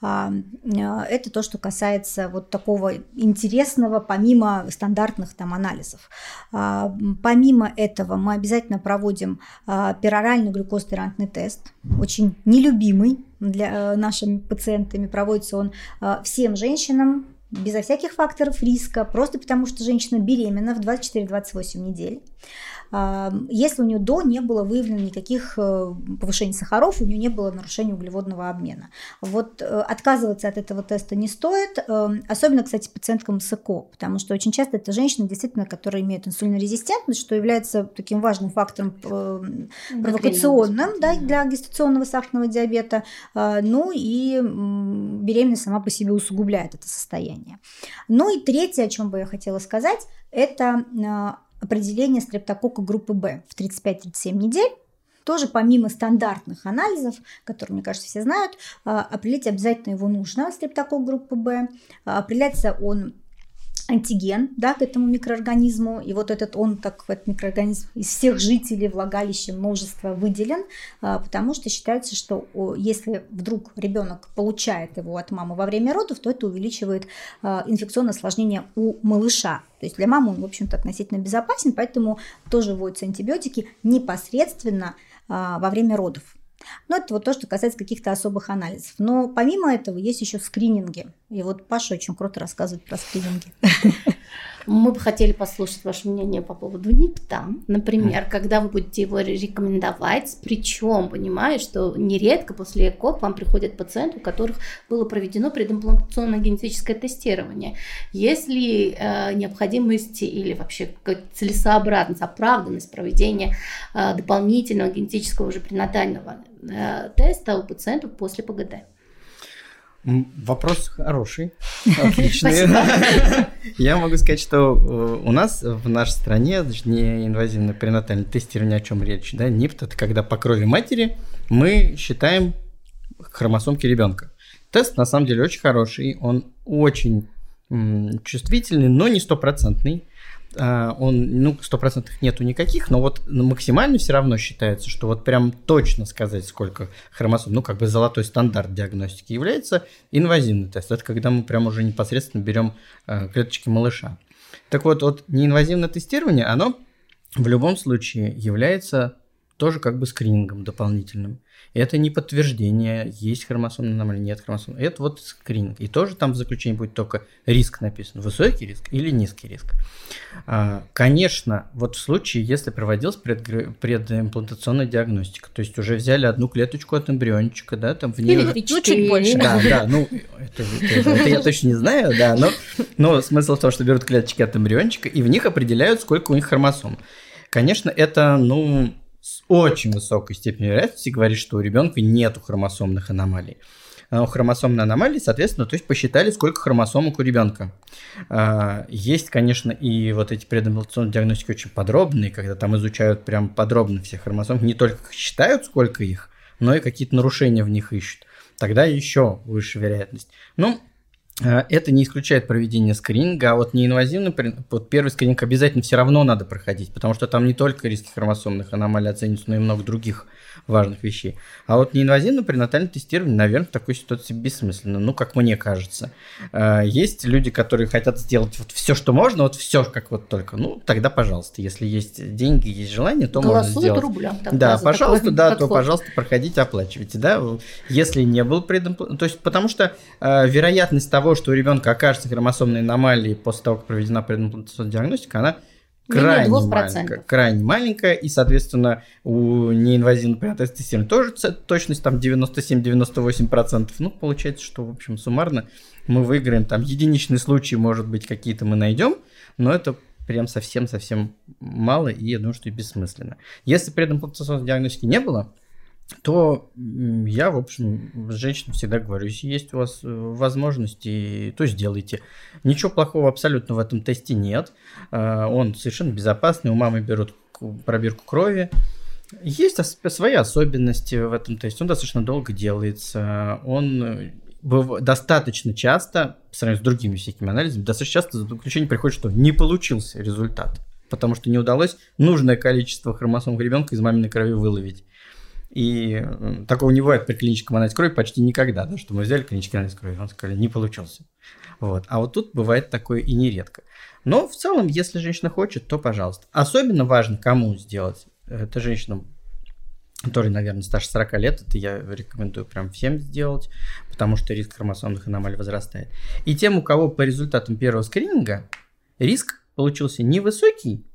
А, э, это то, что касается вот такого интересного, помимо стандартных там анализов. А, помимо этого мы обязательно проводим а, пероральный глюкозтолерантный тест, очень нелюбимый для э, нашими пациентами. Проводится он всем женщинам безо всяких факторов риска, просто потому что женщина беременна в 24-28 недель. Если у нее до не было выявлено никаких э, повышений сахаров, у нее не было нарушения углеводного обмена. Вот э, отказываться от этого теста не стоит, э, особенно, кстати, пациенткам с ЭКО, потому что очень часто это женщины, действительно, которые имеют инсулинорезистентность, что является таким важным фактором провокационным да, для гестационного сахарного диабета, ну и беременность сама по себе усугубляет это состояние. Ну и третье, о чем бы я хотела сказать, это определение стрептокока группы Б в 35-37 недель. Тоже помимо стандартных анализов, которые, мне кажется, все знают, а, определить обязательно его нужно, стрептокок группы Б. А, определяется он антиген да, к этому микроорганизму, и вот этот он, так этот микроорганизм из всех жителей влагалища множества выделен, а, потому что считается, что если вдруг ребенок получает его от мамы во время родов, то это увеличивает а, инфекционное осложнение у малыша. То есть для мамы он, в общем-то, относительно безопасен, поэтому тоже вводятся антибиотики непосредственно а, во время родов. Но это вот то, что касается каких-то особых анализов. Но помимо этого есть еще скрининги. И вот Паша очень круто рассказывает про скрининги. Мы бы хотели послушать ваше мнение по поводу НИПТа. Например, когда вы будете его рекомендовать, причем, понимая, что нередко после ЭКО к вам приходят пациенты, у которых было проведено предимплантационное генетическое тестирование. Есть ли э, необходимость или вообще целесообразность, оправданность проведения э, дополнительного генетического уже пренатального э, теста у пациентов после ПГД? Вопрос хороший, отличный. Я могу сказать, что э, у нас в нашей стране неинвазивное пренатальное тестирование, о чем речь, да, НИПТ, это когда по крови матери мы считаем хромосомки ребенка. Тест на самом деле очень хороший, он очень чувствительный, но не стопроцентный. А, он, ну, сто процентов нету никаких, но вот максимально все равно считается, что вот прям точно сказать, сколько хромосом, ну, как бы золотой стандарт диагностики является инвазивный тест. Это когда мы прям уже непосредственно берем а, клеточки малыша. Так вот, вот неинвазивное тестирование, оно в любом случае является тоже как бы скринингом дополнительным. Это не подтверждение, есть хромосомная аномалия, нет хромосом. Это вот скрининг. И тоже там в заключении будет только риск написан. Высокий риск или низкий риск. А, конечно, вот в случае, если проводилась пред, предимплантационная диагностика, то есть уже взяли одну клеточку от эмбриончика, да, там в ней... Или ну, чуть больше. Да, да, ну, это, это, это я точно не знаю, да, но, но смысл в том, что берут клеточки от эмбриончика и в них определяют, сколько у них хромосом. Конечно, это, ну, с очень высокой степенью вероятности говорит, что у ребенка нет хромосомных аномалий. А у хромосомной аномалии, соответственно, то есть посчитали, сколько хромосомок у ребенка. А, есть, конечно, и вот эти предимплантационные диагностики очень подробные, когда там изучают прям подробно все хромосомы, не только считают, сколько их, но и какие-то нарушения в них ищут. Тогда еще выше вероятность. Ну, это не исключает проведение скрининга, а вот неинвазивный, вот первый скрининг обязательно все равно надо проходить, потому что там не только риски хромосомных аномалий оцениваются, но и много других важных вещей. А вот неинвазивное пренатальное тестирование, наверное, в такой ситуации бессмысленно, ну, как мне кажется. Э, есть люди, которые хотят сделать вот все, что можно, вот все, как вот только. Ну, тогда, пожалуйста, если есть деньги, есть желание, то Голосуют можно сделать. рублям. Да, пожалуйста, да, подход. то, пожалуйста, проходите, оплачивайте, да. Если не был предимплантат, то есть, потому что э, вероятность того, что у ребенка окажется хромосомной аномалией после того, как проведена предимплантационная диагностика, она крайне маленькая, крайне маленькая, и, соответственно, у неинвазивного пренатального тестирования тоже точность там 97-98%. Ну, получается, что, в общем, суммарно мы выиграем. Там единичный случай, может быть, какие-то мы найдем, но это прям совсем-совсем мало, и я думаю, что и бессмысленно. Если предимплантационной диагностики не было, то я, в общем, женщинам всегда говорю, если есть у вас э, возможности, то сделайте. Ничего плохого абсолютно в этом тесте нет. А, он совершенно безопасный, у мамы берут пробирку крови. Есть свои особенности в этом тесте. Он достаточно долго делается. Он достаточно часто, по сравнению с другими всякими анализами, достаточно часто заключение приходит, что не получился результат, потому что не удалось нужное количество хромосом ребенка из маминой крови выловить. И такого не бывает при клиническом анализе крови почти никогда, да, что мы взяли клинический анализ крови, он сказали, не получился. Вот. А вот тут бывает такое и нередко. Но в целом, если женщина хочет, то пожалуйста. Особенно важно, кому сделать. Это женщинам, которые, наверное, старше 40 лет, это я рекомендую прям всем сделать, потому что риск хромосомных аномалий возрастает. И тем, у кого по результатам первого скрининга риск получился невысокий,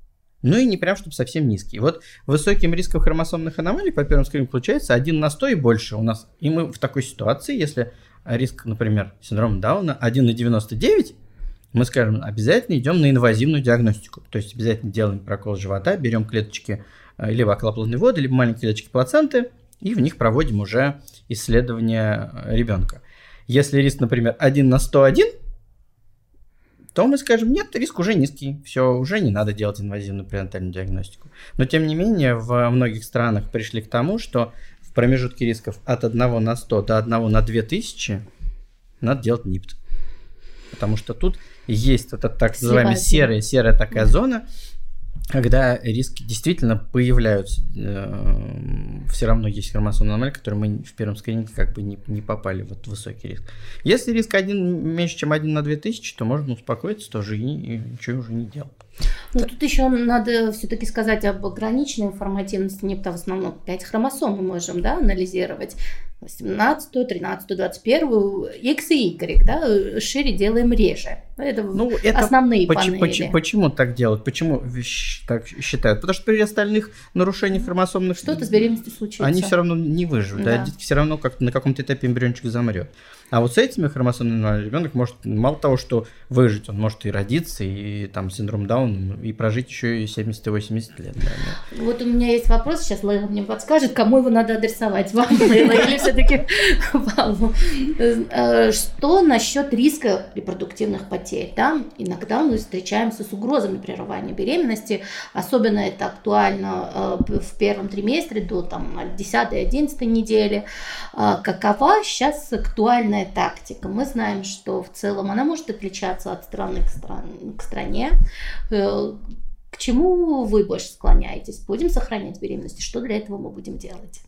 ну и не прям, чтобы совсем низкий. Вот высоким риском хромосомных аномалий по первому скринингу получается 1 на 100 и больше у нас. И мы в такой ситуации, если риск, например, синдрома Дауна 1 на 99, мы скажем, обязательно идем на инвазивную диагностику. То есть обязательно делаем прокол живота, берем клеточки э, либо околоплодной воды, либо маленькие клеточки плаценты, и в них проводим уже исследование э, ребенка. Если риск, например, 1 на 101, то мы скажем, нет, риск уже низкий, все, уже не надо делать инвазивную пренатальную диагностику. Но тем не менее, в многих странах пришли к тому, что в промежутке рисков от 1 на 100 до 1 на 2000 надо делать НИПТ. Потому что тут есть вот эта так называемая серая, серая такая да. зона, когда риски действительно появляются, э, все равно есть хромосомная аномалия, которые мы в первом скрининге как бы не, не попали в вот высокий риск. Если риск один, меньше, чем 1 на 2000, то можно успокоиться тоже и, и ничего уже не делать. Ну, тут еще надо все-таки сказать об ограниченной информативности НИПТа. В основном 5 хромосом мы можем да, анализировать. 17, 13, 21, X и Y, да, шире делаем реже. Это, ну, это основные почему, панели. Почему, почему так делать? Почему так считают? Потому что при остальных нарушениях хромосомных... Что-то с беременностью случится. Они все равно не выживут, да. да? все равно как на каком-то этапе эмбриончик замрет. А вот с этими хромосомными ребенок может мало того, что выжить, он может и родиться, и там синдром Дауна, и прожить еще и 70-80 лет. Да, да. Вот у меня есть вопрос, сейчас Лейла мне подскажет, кому его надо адресовать, вам, или все-таки вам. Э, что насчет риска репродуктивных потерь? Да? Иногда мы встречаемся с угрозами прерывания беременности, особенно это актуально э, в первом триместре до там, 10-11 недели. А какова сейчас актуальная определенная тактика. Мы знаем, что в целом она может отличаться от страны к, стран, к стране. Э, к чему вы больше склоняетесь? Будем сохранять беременность? Что для этого мы будем делать?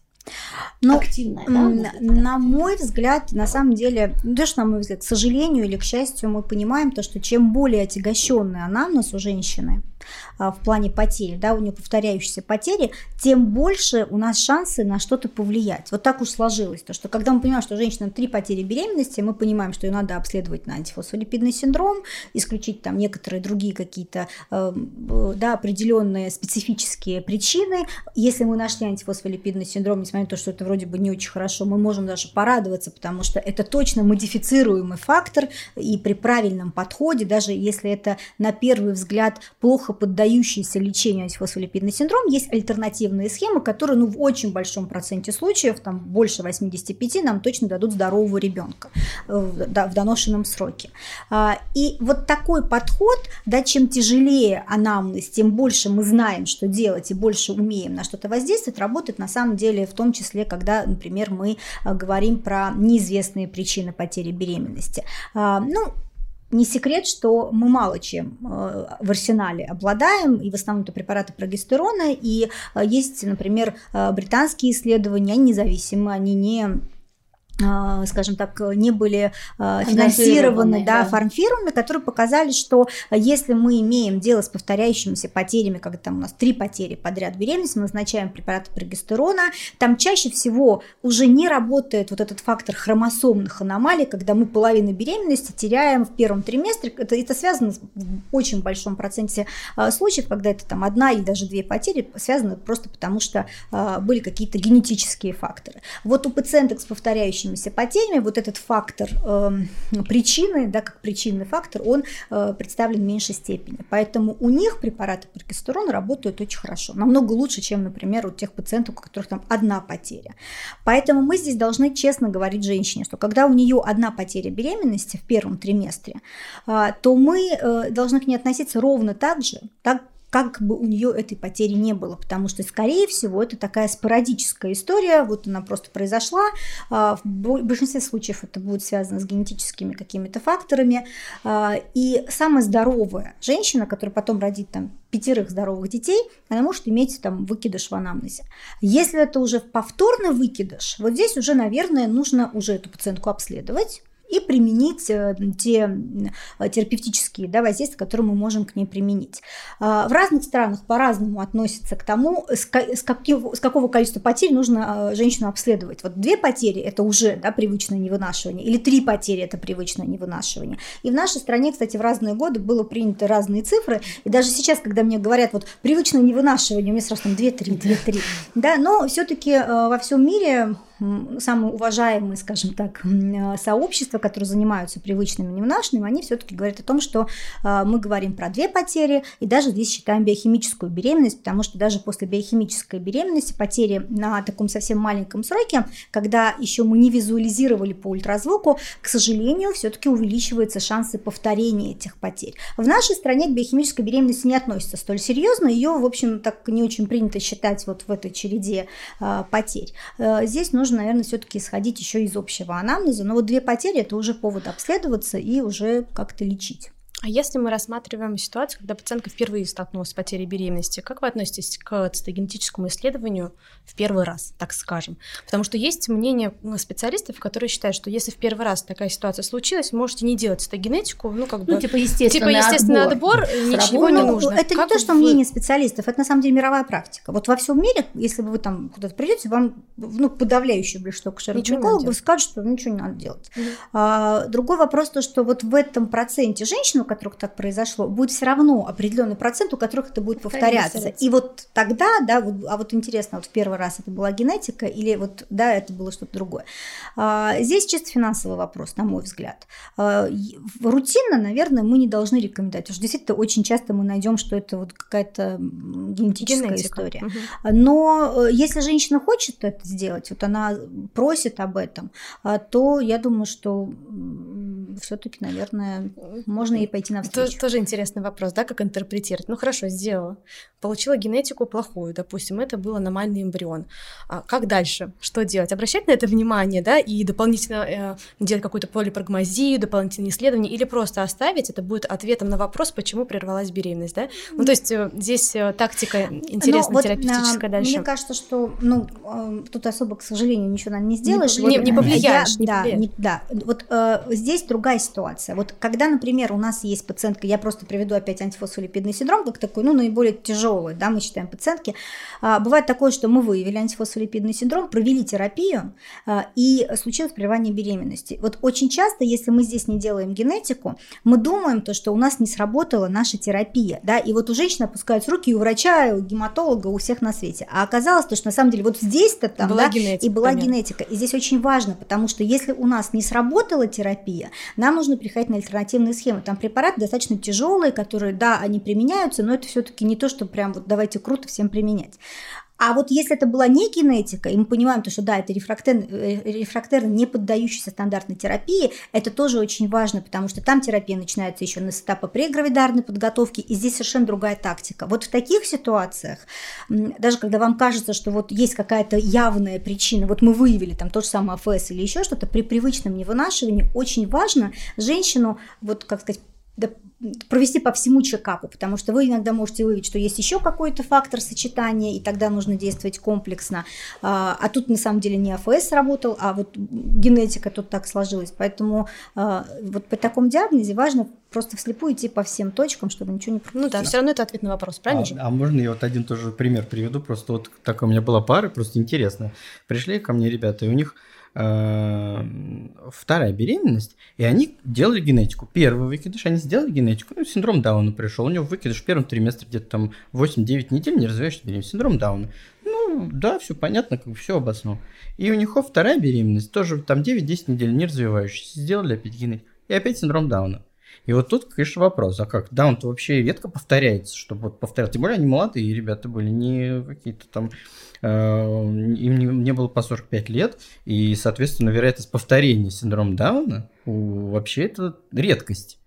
Ну, Активная, да? На, на мой взгляд, на самом деле, ну, даже на мой взгляд, к сожалению или к счастью, мы понимаем то, что чем более отягощенный анамнез у женщины, а, в плане потери, да, у нее повторяющиеся потери, тем больше у нас шансы на что-то повлиять. Вот так уж сложилось, то, что когда мы понимаем, что женщина три потери беременности, мы понимаем, что ее надо обследовать на антифосфолипидный синдром, исключить там некоторые другие какие-то эм, да, определенные специфические причины. Если мы нашли антифосфолипидный синдром, несмотря на то, что это вроде бы не очень хорошо, мы можем даже порадоваться, потому что это точно модифицируемый фактор, и при правильном подходе, даже если это на первый взгляд плохо поддающиеся лечению антифосфолипидный синдром, есть альтернативные схемы, которые ну, в очень большом проценте случаев, там больше 85, нам точно дадут здорового ребенка э, в доношенном сроке. А, и вот такой подход, да, чем тяжелее анамнез, тем больше мы знаем, что делать и больше умеем на что-то воздействовать, работает на самом деле в том числе, когда, например, мы э, говорим про неизвестные причины потери беременности. А, ну, не секрет, что мы мало чем э, в арсенале обладаем, и в основном это препараты прогестерона, и э, есть, например, э, британские исследования, они независимые, они не скажем так, не были а, финансированы да, да. фармфирмами, которые показали, что если мы имеем дело с повторяющимися потерями, когда там у нас три потери подряд беременности, мы назначаем препараты прогестерона, там чаще всего уже не работает вот этот фактор хромосомных аномалий, когда мы половину беременности теряем в первом триместре. Это, это связано в очень большом проценте а, случаев, когда это там одна или даже две потери, связано просто потому, что были какие-то генетические факторы. Вот у пациенток с повторяющими повторяющимися потерями, вот этот фактор э, причины, да, как причинный фактор, он э, представлен в меньшей степени. Поэтому у них препараты прогестерона работают очень хорошо, намного лучше, чем, например, у тех пациентов, у которых там одна потеря. Поэтому мы здесь должны честно говорить женщине, что когда у нее одна потеря беременности в первом триместре, э, то мы э, должны к ней относиться ровно так же, так как бы у нее этой потери не было, потому что, скорее всего, это такая спорадическая история, вот она просто произошла, а, в большинстве случаев это будет связано с генетическими какими-то факторами, а, и самая здоровая женщина, которая потом родит там пятерых здоровых детей, она может иметь там выкидыш в анамнезе. Если это уже повторный выкидыш, вот здесь уже, наверное, нужно уже эту пациентку обследовать, и применить э, те терапевтические да, воздействия, которые мы можем к ней применить. А, в разных странах по-разному относятся к тому, с, каких, с какого количества потерь нужно э, женщину обследовать. Вот две потери – это уже да, привычное невынашивание, или три потери – это привычное невынашивание. И в нашей стране, кстати, в разные годы было принято разные цифры, и даже сейчас, когда мне говорят, вот привычное невынашивание, у меня сразу там 2-3, 2-3, да, но все-таки э, во всем мире самые уважаемые, скажем так, э, сообщества, которые занимаются привычными невнашными, они все-таки говорят о том, что э, мы говорим про две потери, и даже здесь считаем биохимическую беременность, потому что даже после биохимической беременности потери на таком совсем маленьком сроке, когда еще мы не визуализировали по ультразвуку, к сожалению, все-таки увеличиваются шансы повторения этих потерь. В нашей стране к биохимической беременности не относится столь серьезно, ее, в общем, так не очень принято считать вот в этой череде э, потерь. Здесь нужно нужно, наверное, все-таки исходить еще из общего анамнеза. Но вот две потери это уже повод обследоваться и уже как-то лечить. А если мы рассматриваем ситуацию, когда пациентка впервые столкнулась с потерей беременности, как вы относитесь к цитогенетическому исследованию в первый раз, так скажем? Потому что есть мнение специалистов, которые считают, что если в первый раз такая ситуация случилась, можете не делать цитогенетику, ну как бы... Ну, типа естественный, типа естественный отбор, отбор ничего ну, не нужно. Это как не то, что вы... мнение специалистов, это на самом деле мировая практика. Вот во всем мире, если вы там куда-то придете, вам ну, подавляющее большинство кошерогинекологов скажут, что ничего не надо делать. Угу. А, другой вопрос то, что вот в этом проценте женщин, которых так произошло, будет все равно определенный процент, у которых это будет повторяться. И вот тогда, да, вот, а вот интересно, вот в первый раз это была генетика или вот, да, это было что-то другое. А, здесь чисто финансовый вопрос, на мой взгляд. А, рутинно, наверное, мы не должны рекомендовать, потому что действительно очень часто мы найдем, что это вот какая-то генетическая Генетика. история. Угу. Но э, если женщина хочет это сделать, вот она просит об этом, а, то я думаю, что все-таки, наверное, можно ей пойти навстречу. Тоже, тоже интересный вопрос, да, как интерпретировать. Ну хорошо, сделала. Получила генетику плохую, допустим, это был аномальный эмбрион. А как дальше? Что делать? Обращать на это внимание, да, и дополнительно э, делать какую-то полипрагмазию, дополнительные исследования, или просто оставить, это будет ответом на вопрос, почему прервалась беременность, да? Ну, то есть э, здесь э, тактика интересная, вот терапевтическая дальше. Мне кажется, что, ну, э, тут особо, к сожалению, ничего, наверное, не сделаешь. Не, вот, не повлияешь. Я, не да, повлияешь. Не, да, вот э, здесь другая ситуация. Вот когда, например, у нас есть пациентка, я просто приведу опять антифосфолипидный синдром, как такой, ну, наиболее тяжелый, да, мы считаем пациентки. А, бывает такое, что мы выявили антифосфолипидный синдром, провели терапию, а, и случилось прерывание беременности. Вот очень часто, если мы здесь не делаем генетику, мы думаем то, что у нас не сработала наша терапия, да, и вот у женщины опускаются руки и у врача, и у гематолога, у всех на свете. А оказалось то, что на самом деле вот здесь-то там, была да, генетика, и была понятно. генетика. И здесь очень важно, потому что если у нас не сработала терапия, нам нужно переходить на альтернативные схемы. Там препараты достаточно тяжелые, которые, да, они применяются, но это все-таки не то, что прям вот давайте круто всем применять. А вот если это была не генетика, и мы понимаем, то, что да, это рефрактерно, э, рефрактерно не поддающийся стандартной терапии, это тоже очень важно, потому что там терапия начинается еще с этапа прегравидарной подготовки, и здесь совершенно другая тактика. Вот в таких ситуациях, даже когда вам кажется, что вот есть какая-то явная причина, вот мы выявили там то же самое АФС или еще что-то, при привычном невынашивании очень важно женщину, вот как сказать, провести по всему чекапу, потому что вы иногда можете выявить, что есть еще какой-то фактор сочетания, и тогда нужно действовать комплексно. А, а тут на самом деле не АФС работал, а вот генетика тут так сложилась. Поэтому а, вот по такому диагнозе важно просто вслепую идти по всем точкам, чтобы ничего не пропустить. Ну да, все равно это ответ на вопрос, правильно а, же? А можно я вот один тоже пример приведу? Просто вот так у меня была пара, просто интересно. Пришли ко мне ребята, и у них вторая беременность, и они делали генетику. Первый выкидыш, они сделали генетику, ну, синдром Дауна пришел, у него выкидыш в первом триместре где-то там 8-9 недель, не развиваешься беременность, синдром Дауна. Ну, да, все понятно, как все обоснул. И у них вторая беременность, тоже там 9-10 недель, не развивающаяся, сделали опять генетику. И опять синдром Дауна. И вот тут, конечно, вопрос, а как? Даун-то вообще редко повторяется, чтобы вот повторять. Тем более они молодые ребята были, не какие-то там Э, им не, не было по 45 лет, и, соответственно, вероятность повторения синдрома Дауна вообще это редкость.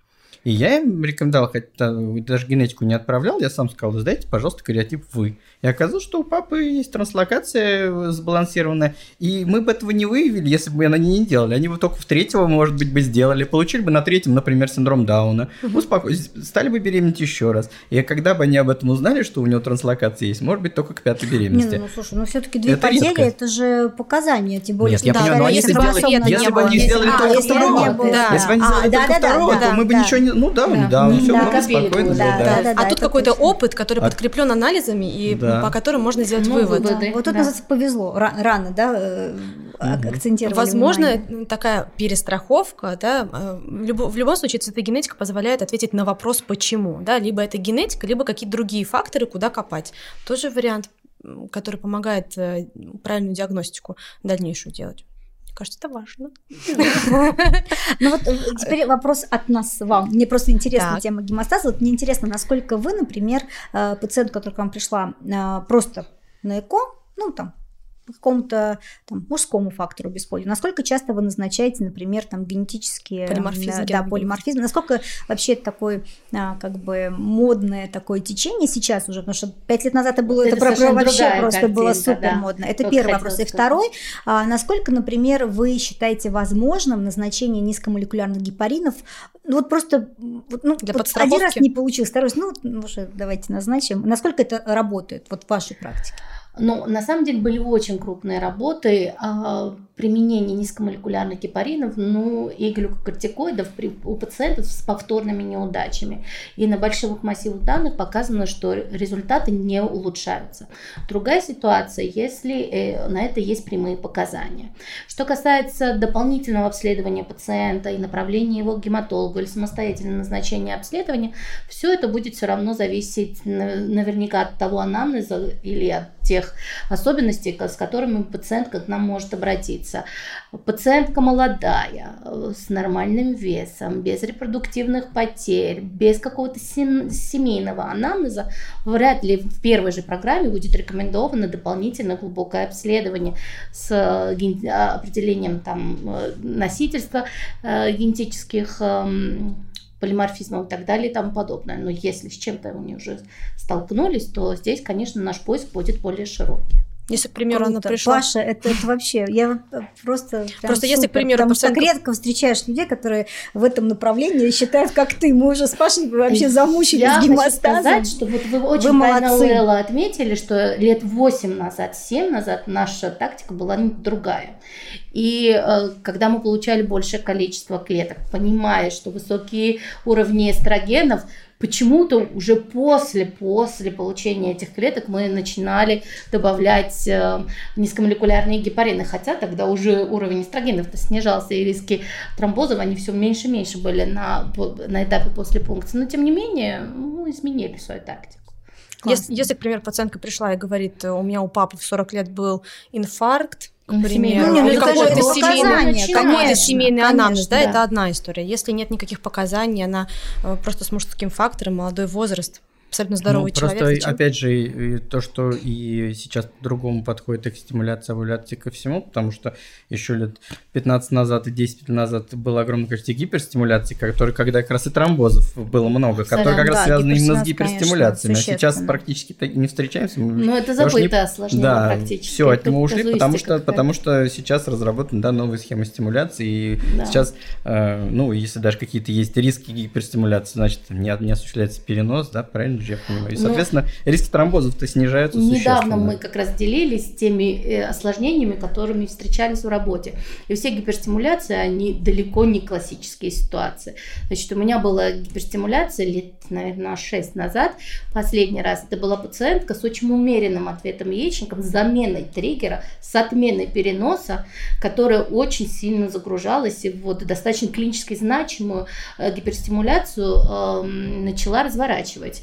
И я им рекомендовал, хотя даже генетику не отправлял, я сам сказал, сдайте, пожалуйста, кариотип вы. И оказалось, что у папы есть транслокация сбалансированная, и мы бы этого не выявили, если бы они не делали. Они бы только в третьего, может быть, бы сделали, получили бы на третьем, например, синдром Дауна, угу. успокоились, стали бы беременеть еще раз. И когда бы они об этом узнали, что у него транслокация есть, может быть, только к пятой беременности. Не, ну, ну слушай, ну все-таки две это потери, редко. это же показания, тем более, Нет, я понимаю, но если, бы, если бы они сделали а, только второго, если бы они сделали только второго, то мы бы ничего не... Ну да, да, все было спокойно. А тут какой-то опыт, который а подкреплен анализами, и по которым можно сделать ну, вывод. Вот тут, называется, повезло, рано, да, э, акцентировали Возможно, такая перестраховка, да, э, в любом случае цитогенетика позволяет ответить на вопрос «почему?», да, либо это генетика, либо какие-то другие факторы, куда копать. Тоже вариант, который помогает э, правильную диагностику дальнейшую делать. Мне кажется, это важно. Ну вот э, теперь вопрос от нас вам. Мне просто интересна тема гемостаза. Вот мне интересно, насколько вы, например, э, пациент, который к вам пришла э, просто на ЭКО, ну там какому-то там, мужскому фактору бесплодия. Насколько часто вы назначаете, например, там генетические полиморфизм, да, полиморфизм? Насколько вообще это такое а, как бы модное такое течение сейчас уже, потому что пять лет назад это было это, это вообще просто картинка, было супер да. модно. Это Только первый вопрос. И второй, а, насколько, например, вы считаете возможным назначение низкомолекулярных гепаринов? Ну вот просто ну, Для вот один раз не получилось, второй раз, ну, уже давайте назначим. Насколько это работает вот в вашей практике? Но на самом деле были очень крупные работы о применении низкомолекулярных гепаринов, ну и глюкокортикоидов при, у пациентов с повторными неудачами. И на больших массивах данных показано, что результаты не улучшаются. Другая ситуация, если э, на это есть прямые показания. Что касается дополнительного обследования пациента и направления его к гематологу или самостоятельного назначения обследования, все это будет все равно зависеть наверняка от того анамнеза или от тех особенностей, с которыми пациентка к нам может обратиться. Пациентка молодая, с нормальным весом, без репродуктивных потерь, без какого-то семейного анамнеза, вряд ли в первой же программе будет рекомендовано дополнительно глубокое обследование с э, определением там, э, носительства э, генетических эм, полиморфизмом и так далее и тому подобное. Но если с чем-то они уже столкнулись, то здесь, конечно, наш поиск будет более широкий. Если, к примеру, Круто. она пришла... Паша, это, это вообще, я просто Просто если, к примеру, потому пациентка... что редко встречаешь людей, которые в этом направлении считают, как ты. Мы уже с Пашей вообще замучились я гемостазом. Я хочу сказать, что вот вы очень вы правильно, Лейла, отметили, что лет 8 назад, 7 назад наша тактика была другая. И э, когда мы получали большее количество клеток, понимая, что высокие уровни эстрогенов почему-то уже после, после получения этих клеток мы начинали добавлять э, низкомолекулярные гепарины, хотя тогда уже уровень эстрогенов снижался, и риски тромбозов, они все меньше и меньше были на, на этапе после пункции. Но, тем не менее, мы изменили свою тактику. Если, если, к примеру, пациентка пришла и говорит, у меня у папы в 40 лет был инфаркт, к примеру, ну, или какой-то семейный, какой семейный анамнез, да, да, это одна история. Если нет никаких показаний, она э, просто с мужским фактором, молодой возраст, абсолютно здоровый ну, человек. Просто, зачем? опять же, то, что и сейчас по-другому подходит и к стимуляции, овуляции, ко всему, потому что еще лет 15 назад и 10 лет назад было огромное количество гиперстимуляций, которые, когда как раз и тромбозов было много, которые как да, раз связаны именно с гиперстимуляциями. Конечно, а сейчас практически не встречаемся. Ну, это забытое не... осложнение да, практически. Все, от него ушли, потому что, потому что сейчас разработаны да, новые схемы стимуляции, и да. сейчас, э, ну, если даже какие-то есть риски гиперстимуляции, значит, не, не осуществляется перенос, да, правильно? Я понимаю. И, ну, соответственно, Но риски тромбозов-то снижаются Недавно мы как раз делились теми э, осложнениями, которыми встречались в работе. И все гиперстимуляции, они далеко не классические ситуации. Значит, у меня была гиперстимуляция лет, наверное, 6 назад. Последний раз это была пациентка с очень умеренным ответом яичником, с заменой триггера, с отменой переноса, которая очень сильно загружалась и вот достаточно клинически значимую э, гиперстимуляцию э, начала разворачивать.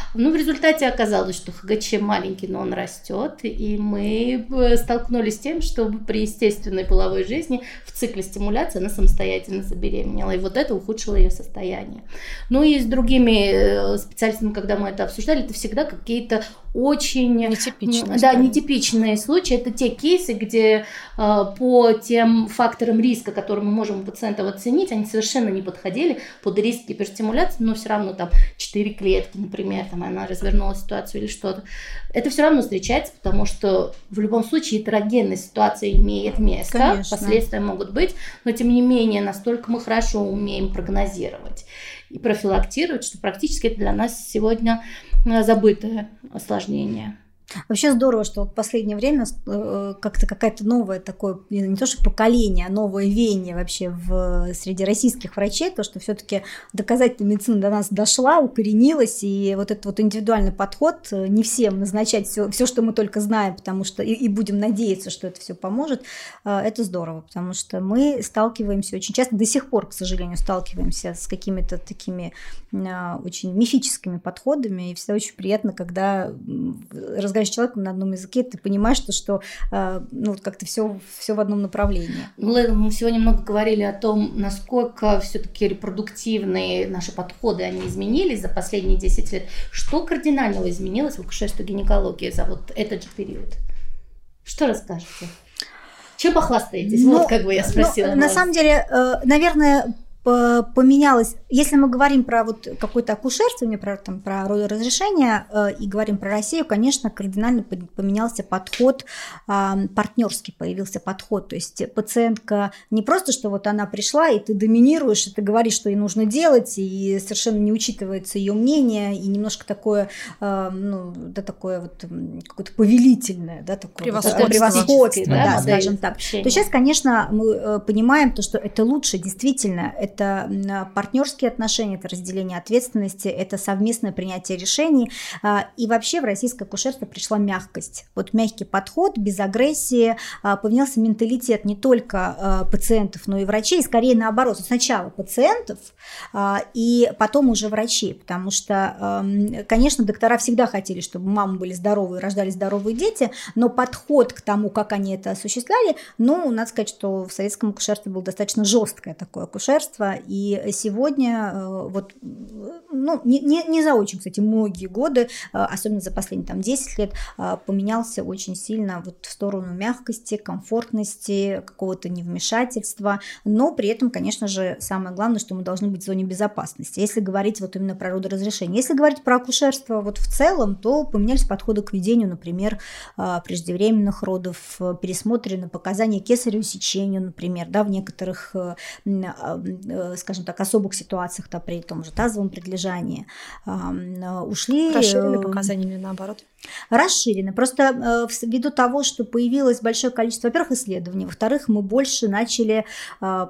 Ну, в результате оказалось, что ХГЧ маленький, но он растет, и мы э, столкнулись с тем, что при естественной половой жизни в цикле стимуляции она самостоятельно забеременела, и вот это ухудшило ее состояние. Ну и с другими э, специалистами, когда мы это обсуждали, это всегда какие-то очень нетипичные, да, нетипичные случаи. Это те кейсы, где э, по тем факторам риска, которые мы можем у пациентов оценить, они совершенно не подходили под риск гиперстимуляции, но все равно там 4 клетки, например, там она развернула ситуацию или что-то. Это все равно встречается, потому что в любом случае гетерогенная ситуация имеет место, Конечно. последствия могут быть, но тем не менее настолько мы хорошо умеем прогнозировать и профилактировать, что практически это для нас сегодня э, забытое осложнение. Вообще здорово, что в последнее время э, как-то какая-то новое такое, не то что поколение, а новое веяние вообще в, среди российских врачей, то, что все-таки доказательная медицина до нас дошла, укоренилась, и вот этот вот индивидуальный подход, э, не всем назначать все, все что мы только знаем, потому что и, и будем надеяться, что это все поможет, э, это здорово, потому что мы сталкиваемся очень часто, до сих пор, к сожалению, сталкиваемся с какими-то такими очень мифическими подходами, и всегда очень приятно, когда разговариваем разговариваешь с человеком на одном языке, ты понимаешь, что, что э, ну, как-то все, все в одном направлении. Ну, мы сегодня много говорили о том, насколько все-таки репродуктивные наши подходы, они изменились за последние 10 лет. Что кардинального изменилось в акушерстве гинекологии за вот этот же период? Что расскажете? Чем похвастаетесь? Ну, вот как бы я ну, спросила. Ну, на самом деле, э, наверное, поменялось, если мы говорим про вот какое-то акушерствование, про, там, про родоразрешение э, и говорим про Россию, конечно, кардинально поменялся подход, э, партнерский появился подход, то есть пациентка не просто, что вот она пришла, и ты доминируешь, и ты говоришь, что ей нужно делать, и совершенно не учитывается ее мнение, и немножко такое, э, ну, да, такое вот какое-то повелительное, да, такое превосходство, вот, превосходство да, да, скажем так. Общения. То сейчас, конечно, мы э, понимаем то, что это лучше, действительно, это партнерские отношения, это разделение ответственности, это совместное принятие решений. А, и вообще в российское акушерство пришла мягкость. Вот мягкий подход, без агрессии, а, поменялся менталитет не только а, пациентов, но и врачей, скорее наоборот. Сначала пациентов и потом уже врачей, потому что, конечно, доктора всегда хотели, чтобы мамы были здоровы и рождали здоровые дети, но подход к тому, как они это осуществляли, ну, надо сказать, что в советском акушерстве было достаточно жесткое такое акушерство, государства. И сегодня, э, вот, ну, не, не, не за очень, кстати, многие годы, э, особенно за последние там, 10 лет, э, поменялся очень сильно вот в сторону мягкости, комфортности, какого-то невмешательства, но при этом, конечно же, самое главное, что мы должны быть в зоне безопасности. Если говорить вот именно про родоразрешение, если говорить про акушерство вот в целом, то поменялись подходы к ведению, например, преждевременных родов, пересмотрены показания кесарево сечению, например, да, в некоторых Э, скажем так, особых ситуациях, то при том же тазовом предлежании, ушли... Расширили э, показания или наоборот? Расширены. Просто э, ввиду того, что появилось большое количество, во-первых, исследований, во-вторых, мы больше начали э,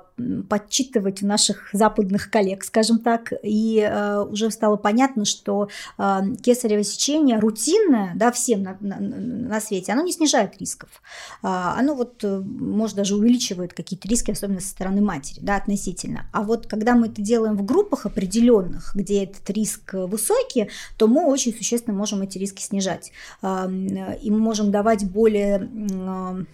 подчитывать у наших западных коллег, скажем так, и э, уже стало понятно, что кесарево сечение рутинное, да, всем на, на, на свете, оно не снижает рисков. Э, оно вот, может, даже увеличивает какие-то риски, особенно со стороны матери, да, относительно. А вот когда мы это делаем в группах определенных, где этот риск высокий, то мы очень существенно можем эти риски снижать делать. И мы можем давать более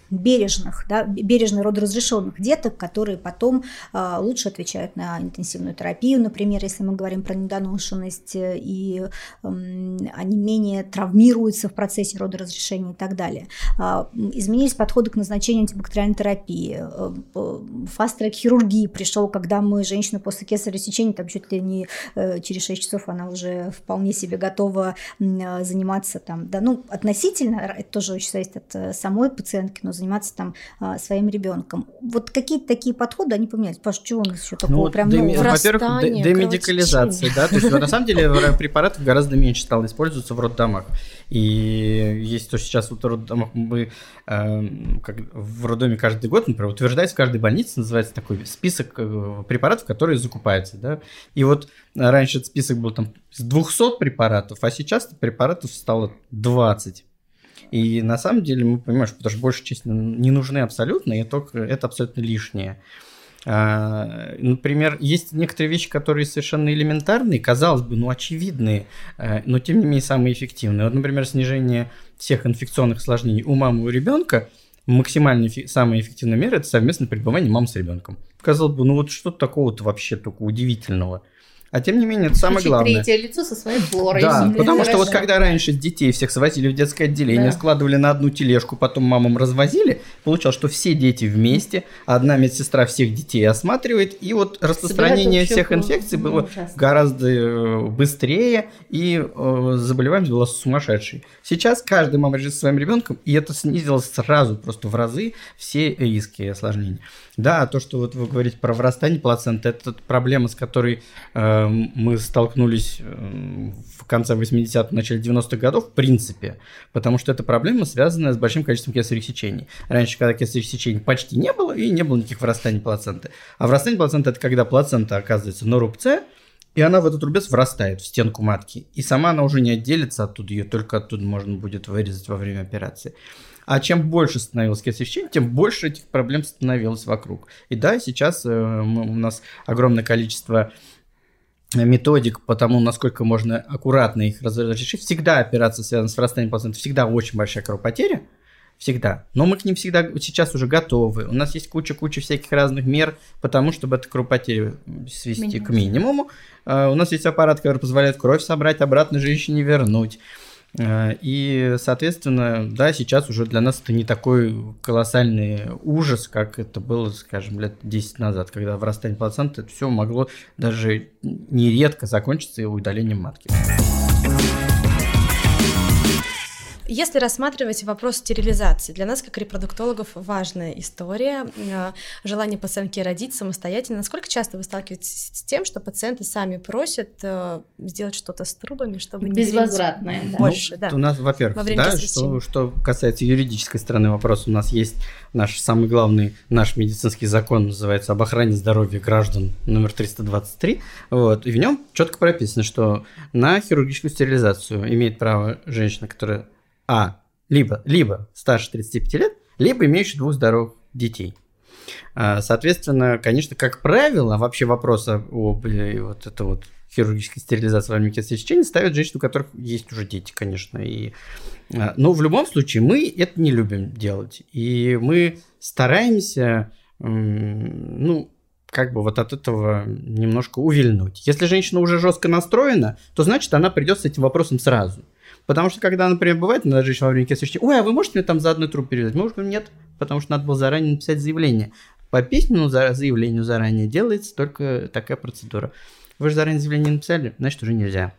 бережных, да, бережный род разрешенных деток, которые потом а, лучше отвечают на интенсивную терапию, например, если мы говорим про недоношенность, и они менее травмируются в процессе родоразрешения и так далее. А, изменились подходы к назначению антибактериальной терапии. Фаст-трек хирургии пришел, когда мы женщину после кесарево сечения, там чуть ли не э, через 6 часов она уже вполне себе готова заниматься там там, да, ну, относительно, это тоже очень зависит от э, самой пациентки, но заниматься там а, своим ребенком. Вот какие-то такие подходы, они поменялись. Паш, чего у нас еще такого ну, прям нового? Во-первых, демедикализация, да, то есть на самом деле препаратов гораздо меньше стало использоваться в роддомах. И есть то, сейчас вот в роддомах мы э, как в роддоме каждый год, например, утверждается в каждой больнице, называется такой список э, препаратов, которые закупаются, да. И вот раньше этот список был там с 200 препаратов, а сейчас препаратов стало 20. И на самом деле мы понимаем, что потому что большая часть не нужны абсолютно, и только это абсолютно лишнее. А, например, есть некоторые вещи, которые совершенно элементарные, казалось бы, ну, очевидные, э, но тем не менее самые эффективные. Вот, например, снижение всех инфекционных осложнений у мамы и у ребенка максимально самая эффективная мера – это совместное пребывание мамы с ребенком. Казалось бы, ну вот что такого-то вообще только удивительного – а тем не менее, это самое главное. третье лицо со своей флорой. Да, потому что вот когда раньше детей всех свозили в детское отделение, да. складывали на одну тележку, потом мамам развозили, получалось, что все дети вместе, одна медсестра всех детей осматривает, и вот распространение всех инфекций было ужасно. гораздо э, быстрее, и э, заболеваемость была сумасшедшей. Сейчас каждый мама лежит со своим ребенком, и это снизилось сразу просто в разы все риски и осложнения. Да, то, что вот вы говорите про вырастание плаценты, это проблема, с которой э, мы столкнулись э, в конце 80-х, начале 90-х годов, в принципе, потому что это проблема, связанная с большим количеством кесаревых сечений. Раньше, когда кесаревых сечений почти не было, и не было никаких вырастаний плаценты. А вырастание плаценты – это когда плацента оказывается на рубце, и она в этот рубец врастает в стенку матки. И сама она уже не отделится оттуда, ее только оттуда можно будет вырезать во время операции. А чем больше становилось кесаревщин, тем больше этих проблем становилось вокруг. И да, сейчас э, у нас огромное количество методик по тому, насколько можно аккуратно их разрешить. Всегда операция связана с вырастанием плаценты, всегда очень большая кровопотеря, всегда. Но мы к ним всегда сейчас уже готовы. У нас есть куча-куча всяких разных мер, потому чтобы эту кровопотерю свести Минимум. к минимуму. Uh, у нас есть аппарат, который позволяет кровь собрать, обратно женщине вернуть. Э, и, соответственно, да, сейчас уже для нас это не такой колоссальный ужас, как это было, скажем, лет 10 назад, когда вырастание плаценты, это все могло даже нередко закончиться удалением матки. Если рассматривать вопрос стерилизации, для нас, как репродуктологов, важная история, э, желание пациентки родить самостоятельно. Насколько часто вы сталкиваетесь с тем, что пациенты сами просят э, сделать что-то с трубами, чтобы не Безвозвратное, да. больше? Ну, да. У нас, во-первых, да, что, что касается юридической стороны вопроса, у нас есть наш самый главный, наш медицинский закон, называется «Об охране здоровья граждан» номер 323, вот, и в нем четко прописано, что на хирургическую стерилизацию имеет право женщина, которая а. Либо, либо старше 35 лет, либо имеющий двух здоровых детей. А, соответственно, конечно, как правило, вообще вопрос об э, вот это вот хирургической стерилизации во время сечения ставят женщин, у которых есть уже дети, конечно. И, а, но в любом случае мы это не любим делать. И мы стараемся, ну, как бы вот от этого немножко увильнуть. Если женщина уже жестко настроена, то значит она придет с этим вопросом сразу. Потому что, когда, например, бывает, надо женщина во время кесаревича, ой, а вы можете мне там за одну трубу перевязать? Мы уже говорим, нет, потому что надо было заранее написать заявление. По письменному заявлению заранее делается только такая процедура. Вы же заранее заявление написали, значит, уже нельзя.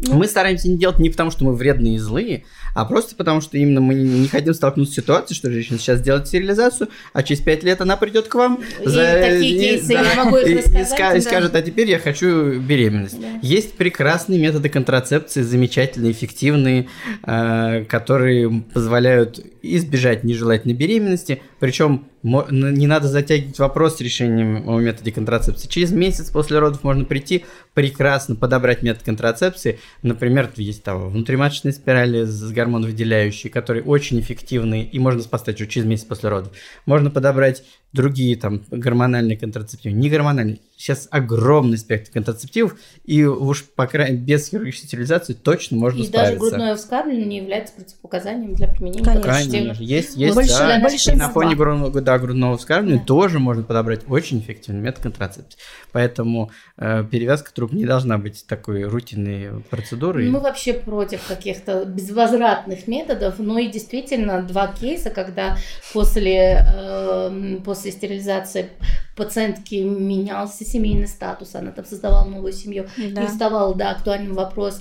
Ну, мы стараемся не делать не потому, что мы вредные и злые, а просто потому, что именно мы не хотим столкнуться с ситуацией, что женщина сейчас сделает стерилизацию, а через пять лет она придет к вам и за, такие кейсы, да, я могу их и, рассказать, и, да. и скажет, а теперь я хочу беременность. Да. Есть прекрасные методы контрацепции, замечательные, эффективные, э, которые позволяют избежать нежелательной беременности, причем не надо затягивать вопрос с решением о методе контрацепции. Через месяц после родов можно прийти, прекрасно подобрать метод контрацепции. Например, есть там внутриматочные спирали с гормоновыделяющие, которые очень эффективны и можно спасать через месяц после родов. Можно подобрать другие там гормональные контрацептивы, не гормональные. Сейчас огромный спектр контрацептивов, и уж по крайней без хирургической стерилизации точно можно и справиться. И даже грудное вскармливание не является противопоказанием для применения Конечно. Конечно. Есть, есть, Больше, да. Большинство. На фоне грудного, да, грудного вскармливания да. тоже можно подобрать очень эффективный метод контрацепции. Поэтому э, перевязка труб не должна быть такой рутинной процедурой. Мы вообще против каких-то безвозвратных методов, но и действительно два кейса, когда после, э, после после стерилизации пациентки менялся семейный статус, она там создавала новую семью, да. и вставал, да, актуальный вопрос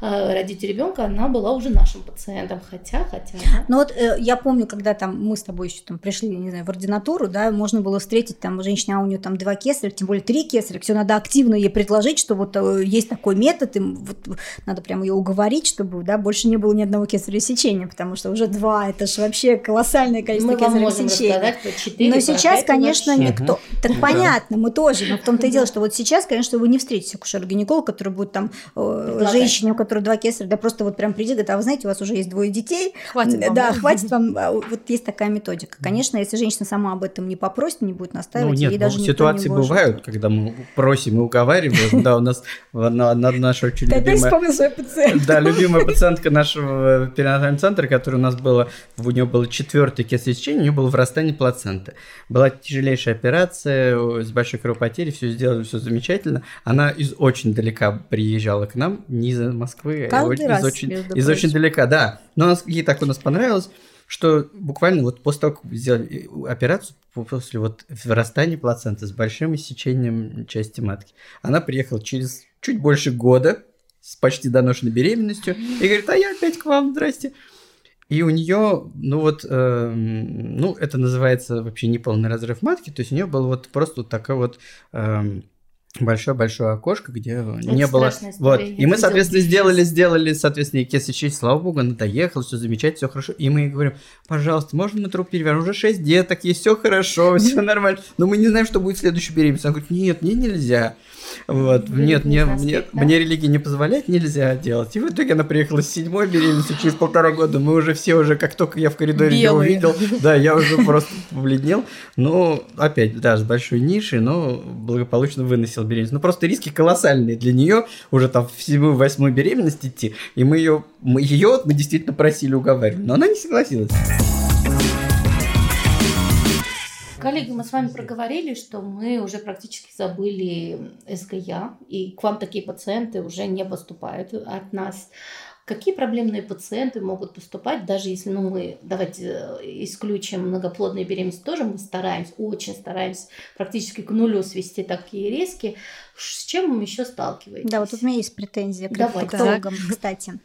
э, родить ребенка, она была уже нашим пациентом, хотя, хотя. Да. Ну вот э, я помню, когда там мы с тобой еще там пришли, не знаю, в ординатуру, да, можно было встретить там женщину, а у нее там два кесаря, тем более три кесаря, все надо активно ей предложить, что вот э, есть такой метод, и вот надо прямо ее уговорить, чтобы, да, больше не было ни одного кесарево сечения, потому что уже два, это же вообще колоссальное количество мы кесарево сечения. Но сейчас, конечно, никто, Так понятно, мы тоже, но в том-то и дело, что вот сейчас, конечно, вы не встретите акушер-гинеколог, который будет там э, женщине, у которой два кесаря, да просто вот прям придет, говорит, а вы знаете, у вас уже есть двое детей. Хватит вам. Да, хватит вам. А, Вот есть такая методика. Конечно, если женщина сама об этом не попросит, не будет Ну настаивать, нет, ей ну, даже не ситуации вложит. бывают, когда мы просим и уговариваем. Да, у нас одна одна наша очень любимая... вспомнил свою пациентку. Да, любимая пациентка нашего перинатального центра, которая у нас была, у нее было четвертое кесарево сечение, у нее было врастание плаценты. Была тяжелейшая операция э, с большой кровопотерей, все сделали, все замечательно. Она из очень далека приезжала к нам, не из Москвы, а из очень, из очень далека, да. Но она- ей так у нас понравилось, что буквально вот после того, как сделали операцию, по- после вот вырастания плаценты с большим иссечением части матки, она приехала через чуть больше года с почти доношенной беременностью и говорит, а я опять к вам, здрасте. И у нее, ну вот, эм, ну это называется вообще неполный разрыв матки, то есть у нее был вот просто вот такой вот эм, большое-большое окошко, где не было... страшная Вот. история, И мы, соответственно, сделали, сделали, соответственно, и кесарь слава богу, она доехала, все замечательно, все хорошо. И мы ей говорим, пожалуйста, можно мы труп перевернем? Уже 6 деток есть, все хорошо, все нормально. Но мы не знаем, что будет в следующей беременности. Она говорит, нет, мне нельзя. Вот, нет, мне, мне, мне религия не позволяет, нельзя делать. И в итоге она приехала с седьмой беременностью через полтора года. Мы уже все уже, как только я в коридоре ее увидел, да, я уже просто побледнел. Но опять, да, с большой нишей, но благополучно выносил беременность. Ну, просто риски колоссальные для нее уже там в седьмую, восьмую беременность идти. И мы ее, мы ее мы действительно просили, уговаривали. Но она не согласилась. Коллеги, мы с вами проговорили, что мы уже практически забыли СГЯ, и к вам такие пациенты уже не поступают от нас. Какие проблемные пациенты могут поступать, даже если ну, мы, давайте э, исключим многоплодные беременности, тоже мы стараемся, очень стараемся практически к нулю свести такие риски. С чем вы еще сталкиваетесь? Да, вот у меня есть претензия к Давай. кстати.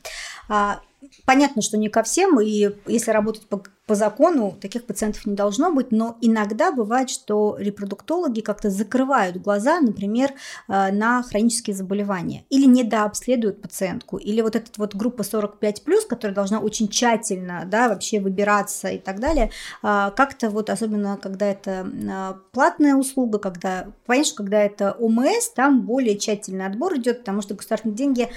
А, понятно, что не ко всем, и если работать по, по закону, таких пациентов не должно быть, но иногда бывает, что репродуктологи как-то закрывают глаза, например, э, на хронические заболевания, или недообследуют пациентку, или вот эта вот группа 45+, которая должна очень тщательно, да, вообще выбираться и так далее, а, как-то вот, особенно когда это а, платная услуга, когда, что когда это ОМС, там более тщательный отбор идет, потому что государственные деньги,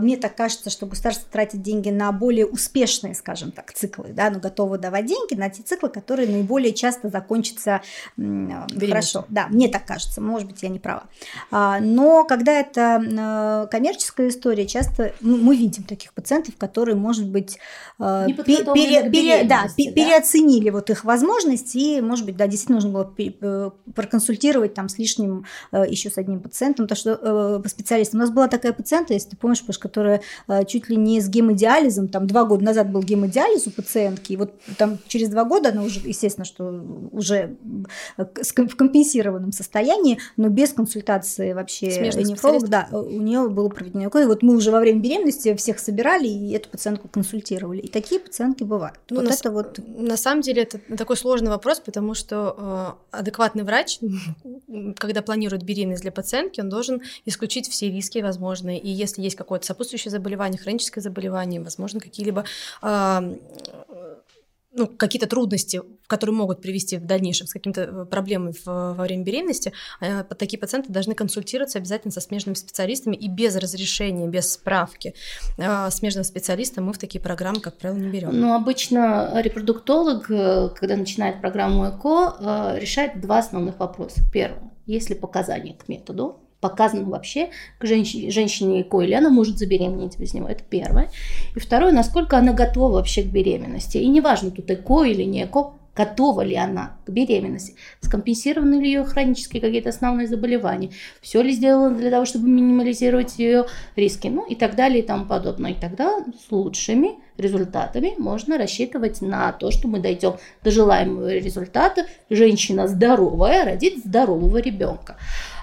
мне так кажется, что государство тратит деньги на более успешные, скажем так, циклы, да, но готовы давать деньги на те циклы, которые наиболее часто закончатся м, Беременностью. хорошо. Да, мне так кажется, может быть, я не права. А, Но когда это э, коммерческая история, часто ну, мы видим таких пациентов, которые, может быть, э, пере- к пере- да, да? переоценили вот их возможности, и, может быть, да, действительно нужно было э, проконсультировать там с лишним еще с одним пациентом, то что специалистом. У нас была такая пациентка, если ты помнишь, Паш, которая чуть ли не с гемодиализом, там два года назад был гемодиализ у пациентки, и вот там через два года она уже, естественно, что уже в компенсированном состоянии, но без консультации вообще Смежных нефролога, да, у нее было проведено ЭКО, и вот мы уже во время беременности всех собирали и эту пациентку консультировали. И такие пациентки бывают. Ну, вот на, это вот на самом деле это такой сложный вопрос, потому что э, адекватный врач, когда планирует беременность для пациентки, он должен исключить все риски возможные. И если есть какое-то сопутствующее заболевание, хроническое заболевание, возможно, какие-либо э, ну, какие-то трудности, которые могут привести в дальнейшем с какими-то э, проблемами во время беременности, э, такие пациенты должны консультироваться обязательно со смежными специалистами и без разрешения, без справки э, смежного специалиста мы в такие программы, как правило, не берем. Ну, обычно репродуктолог, когда начинает программу ЭКО, решает два основных вопроса. Первое, есть ли показания к методу, показано вообще к женщине, женщине или она может забеременеть без него. Это первое. И второе, насколько она готова вообще к беременности. И неважно, тут ЭКО или не ЭКО, готова ли она к беременности, скомпенсированы ли ее хронические какие-то основные заболевания, все ли сделано для того, чтобы минимализировать ее риски, ну и так далее и тому подобное. И тогда с лучшими результатами можно рассчитывать на то, что мы дойдем до желаемого результата. Женщина здоровая родит здорового ребенка.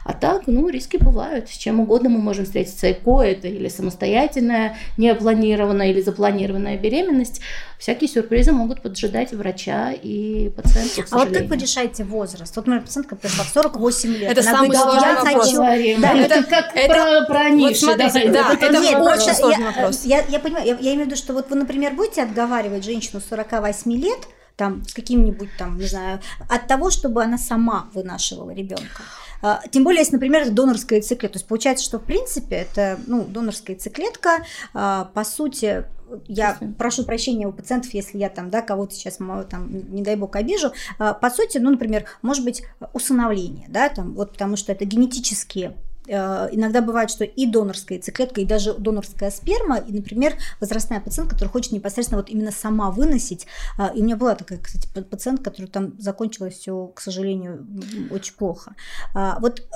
А так, ну, риски бывают. С чем угодно мы можем встретиться. ЭКО это или самостоятельная, непланированная или запланированная беременность. Всякие сюрпризы могут поджидать врача и пациентку, к А вот как вы решаете возраст? Вот моя пациентка пришла в 48 лет. Это Она самый говорит, сложный я вопрос. хочу... Говорим. Да, это, это- как это- про, про вот ниши. смотрите, давай. да, Это это Нет, очень сложный я, вопрос. Я, я понимаю, я, я имею в виду, что вот вы, например, будете отговаривать женщину 48 лет, там с каким-нибудь там, не знаю, от того, чтобы она сама вынашивала ребенка. А, тем более, если, например, это донорская яйцеклетка. То есть получается, что в принципе это ну, донорская яйцеклетка, а, по сути, я прошу прощения у пациентов, если я там, да, кого-то сейчас, там, не дай бог, обижу. А, по сути, ну, например, может быть усыновление, да, там, вот потому что это генетические иногда бывает, что и донорская яйцеклетка, и даже донорская сперма, и, например, возрастная пациентка, которая хочет непосредственно вот именно сама выносить. А, и у меня была такая, кстати, пациентка, которая там закончилась все, к сожалению, очень плохо. А, вот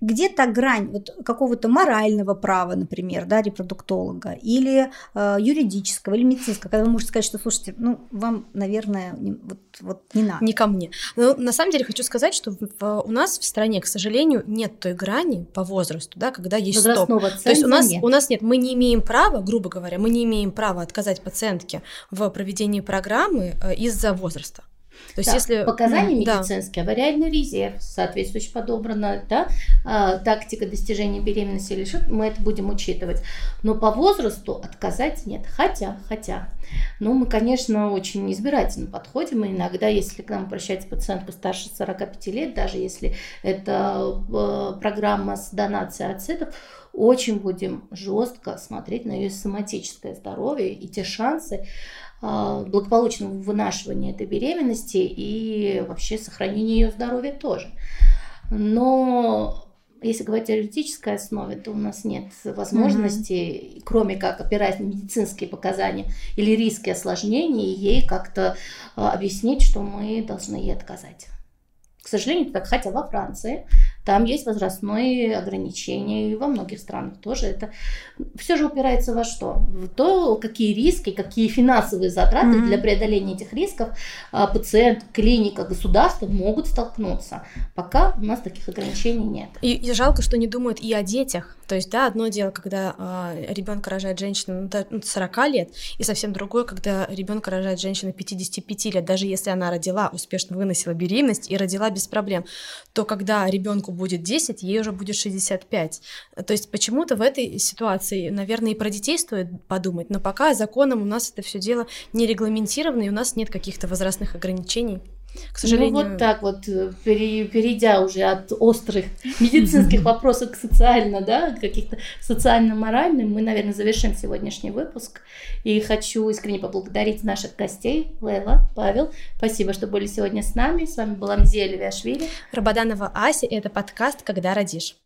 где-то грань вот какого-то морального права, например, да, репродуктолога, или э, юридического, или медицинского, когда вы можете сказать, что, слушайте, ну, вам, наверное, вот, вот не надо. Не ко мне. Но на самом деле хочу сказать, что у нас в стране, к сожалению, нет той грани, по возрасту, да, когда есть стоп. То есть у нас, нет. у нас нет, мы не имеем права, грубо говоря, мы не имеем права отказать пациентке в проведении программы э, из-за возраста. То есть, да, если показания медицинские, да. авариальный резерв, соответствующе подобрана, да, а, тактика достижения беременности или что, мы это будем учитывать. Но по возрасту отказать нет. Хотя, хотя, ну, мы, конечно, очень избирательно подходим. И иногда, если к нам обращается пациентка старше 45 лет, даже если это э, программа с донацией ацетов, очень будем жестко смотреть на ее соматическое здоровье и те шансы, благополучного вынашивания этой беременности и вообще сохранения ее здоровья тоже. Но если говорить о юридической основе, то у нас нет возможности, mm-hmm. кроме как опираясь на медицинские показания или риски осложнений, ей как-то а, объяснить, что мы должны ей отказать. К сожалению, так, хотя во Франции там есть возрастные ограничения, и во многих странах тоже это. Все же упирается во что? В то, какие риски, какие финансовые затраты mm-hmm. для преодоления этих рисков а, пациент, клиника, государство могут столкнуться. Пока у нас таких ограничений нет. И, и жалко, что не думают и о детях. То есть, да, одно дело, когда э, ребенка рожает женщина ну, 40 ну, лет, и совсем другое, когда ребенка рожает женщина 55 лет, даже если она родила, успешно выносила беременность и родила без проблем, то когда ребенку будет 10, ей уже будет 65. То есть почему-то в этой ситуации, наверное, и про детей стоит подумать, но пока законом у нас это все дело не регламентировано, и у нас нет каких-то возрастных ограничений. К сожалению. Ну вот так вот, э, перейдя уже от острых медицинских вопросов к социально, да, каких-то социально-моральным, мы, наверное, завершим сегодняшний выпуск. И хочу искренне поблагодарить наших гостей, Лейла, Павел. Спасибо, что были сегодня с нами. С вами была Мзея Левиашвили. Рабаданова Ася, и это подкаст «Когда родишь».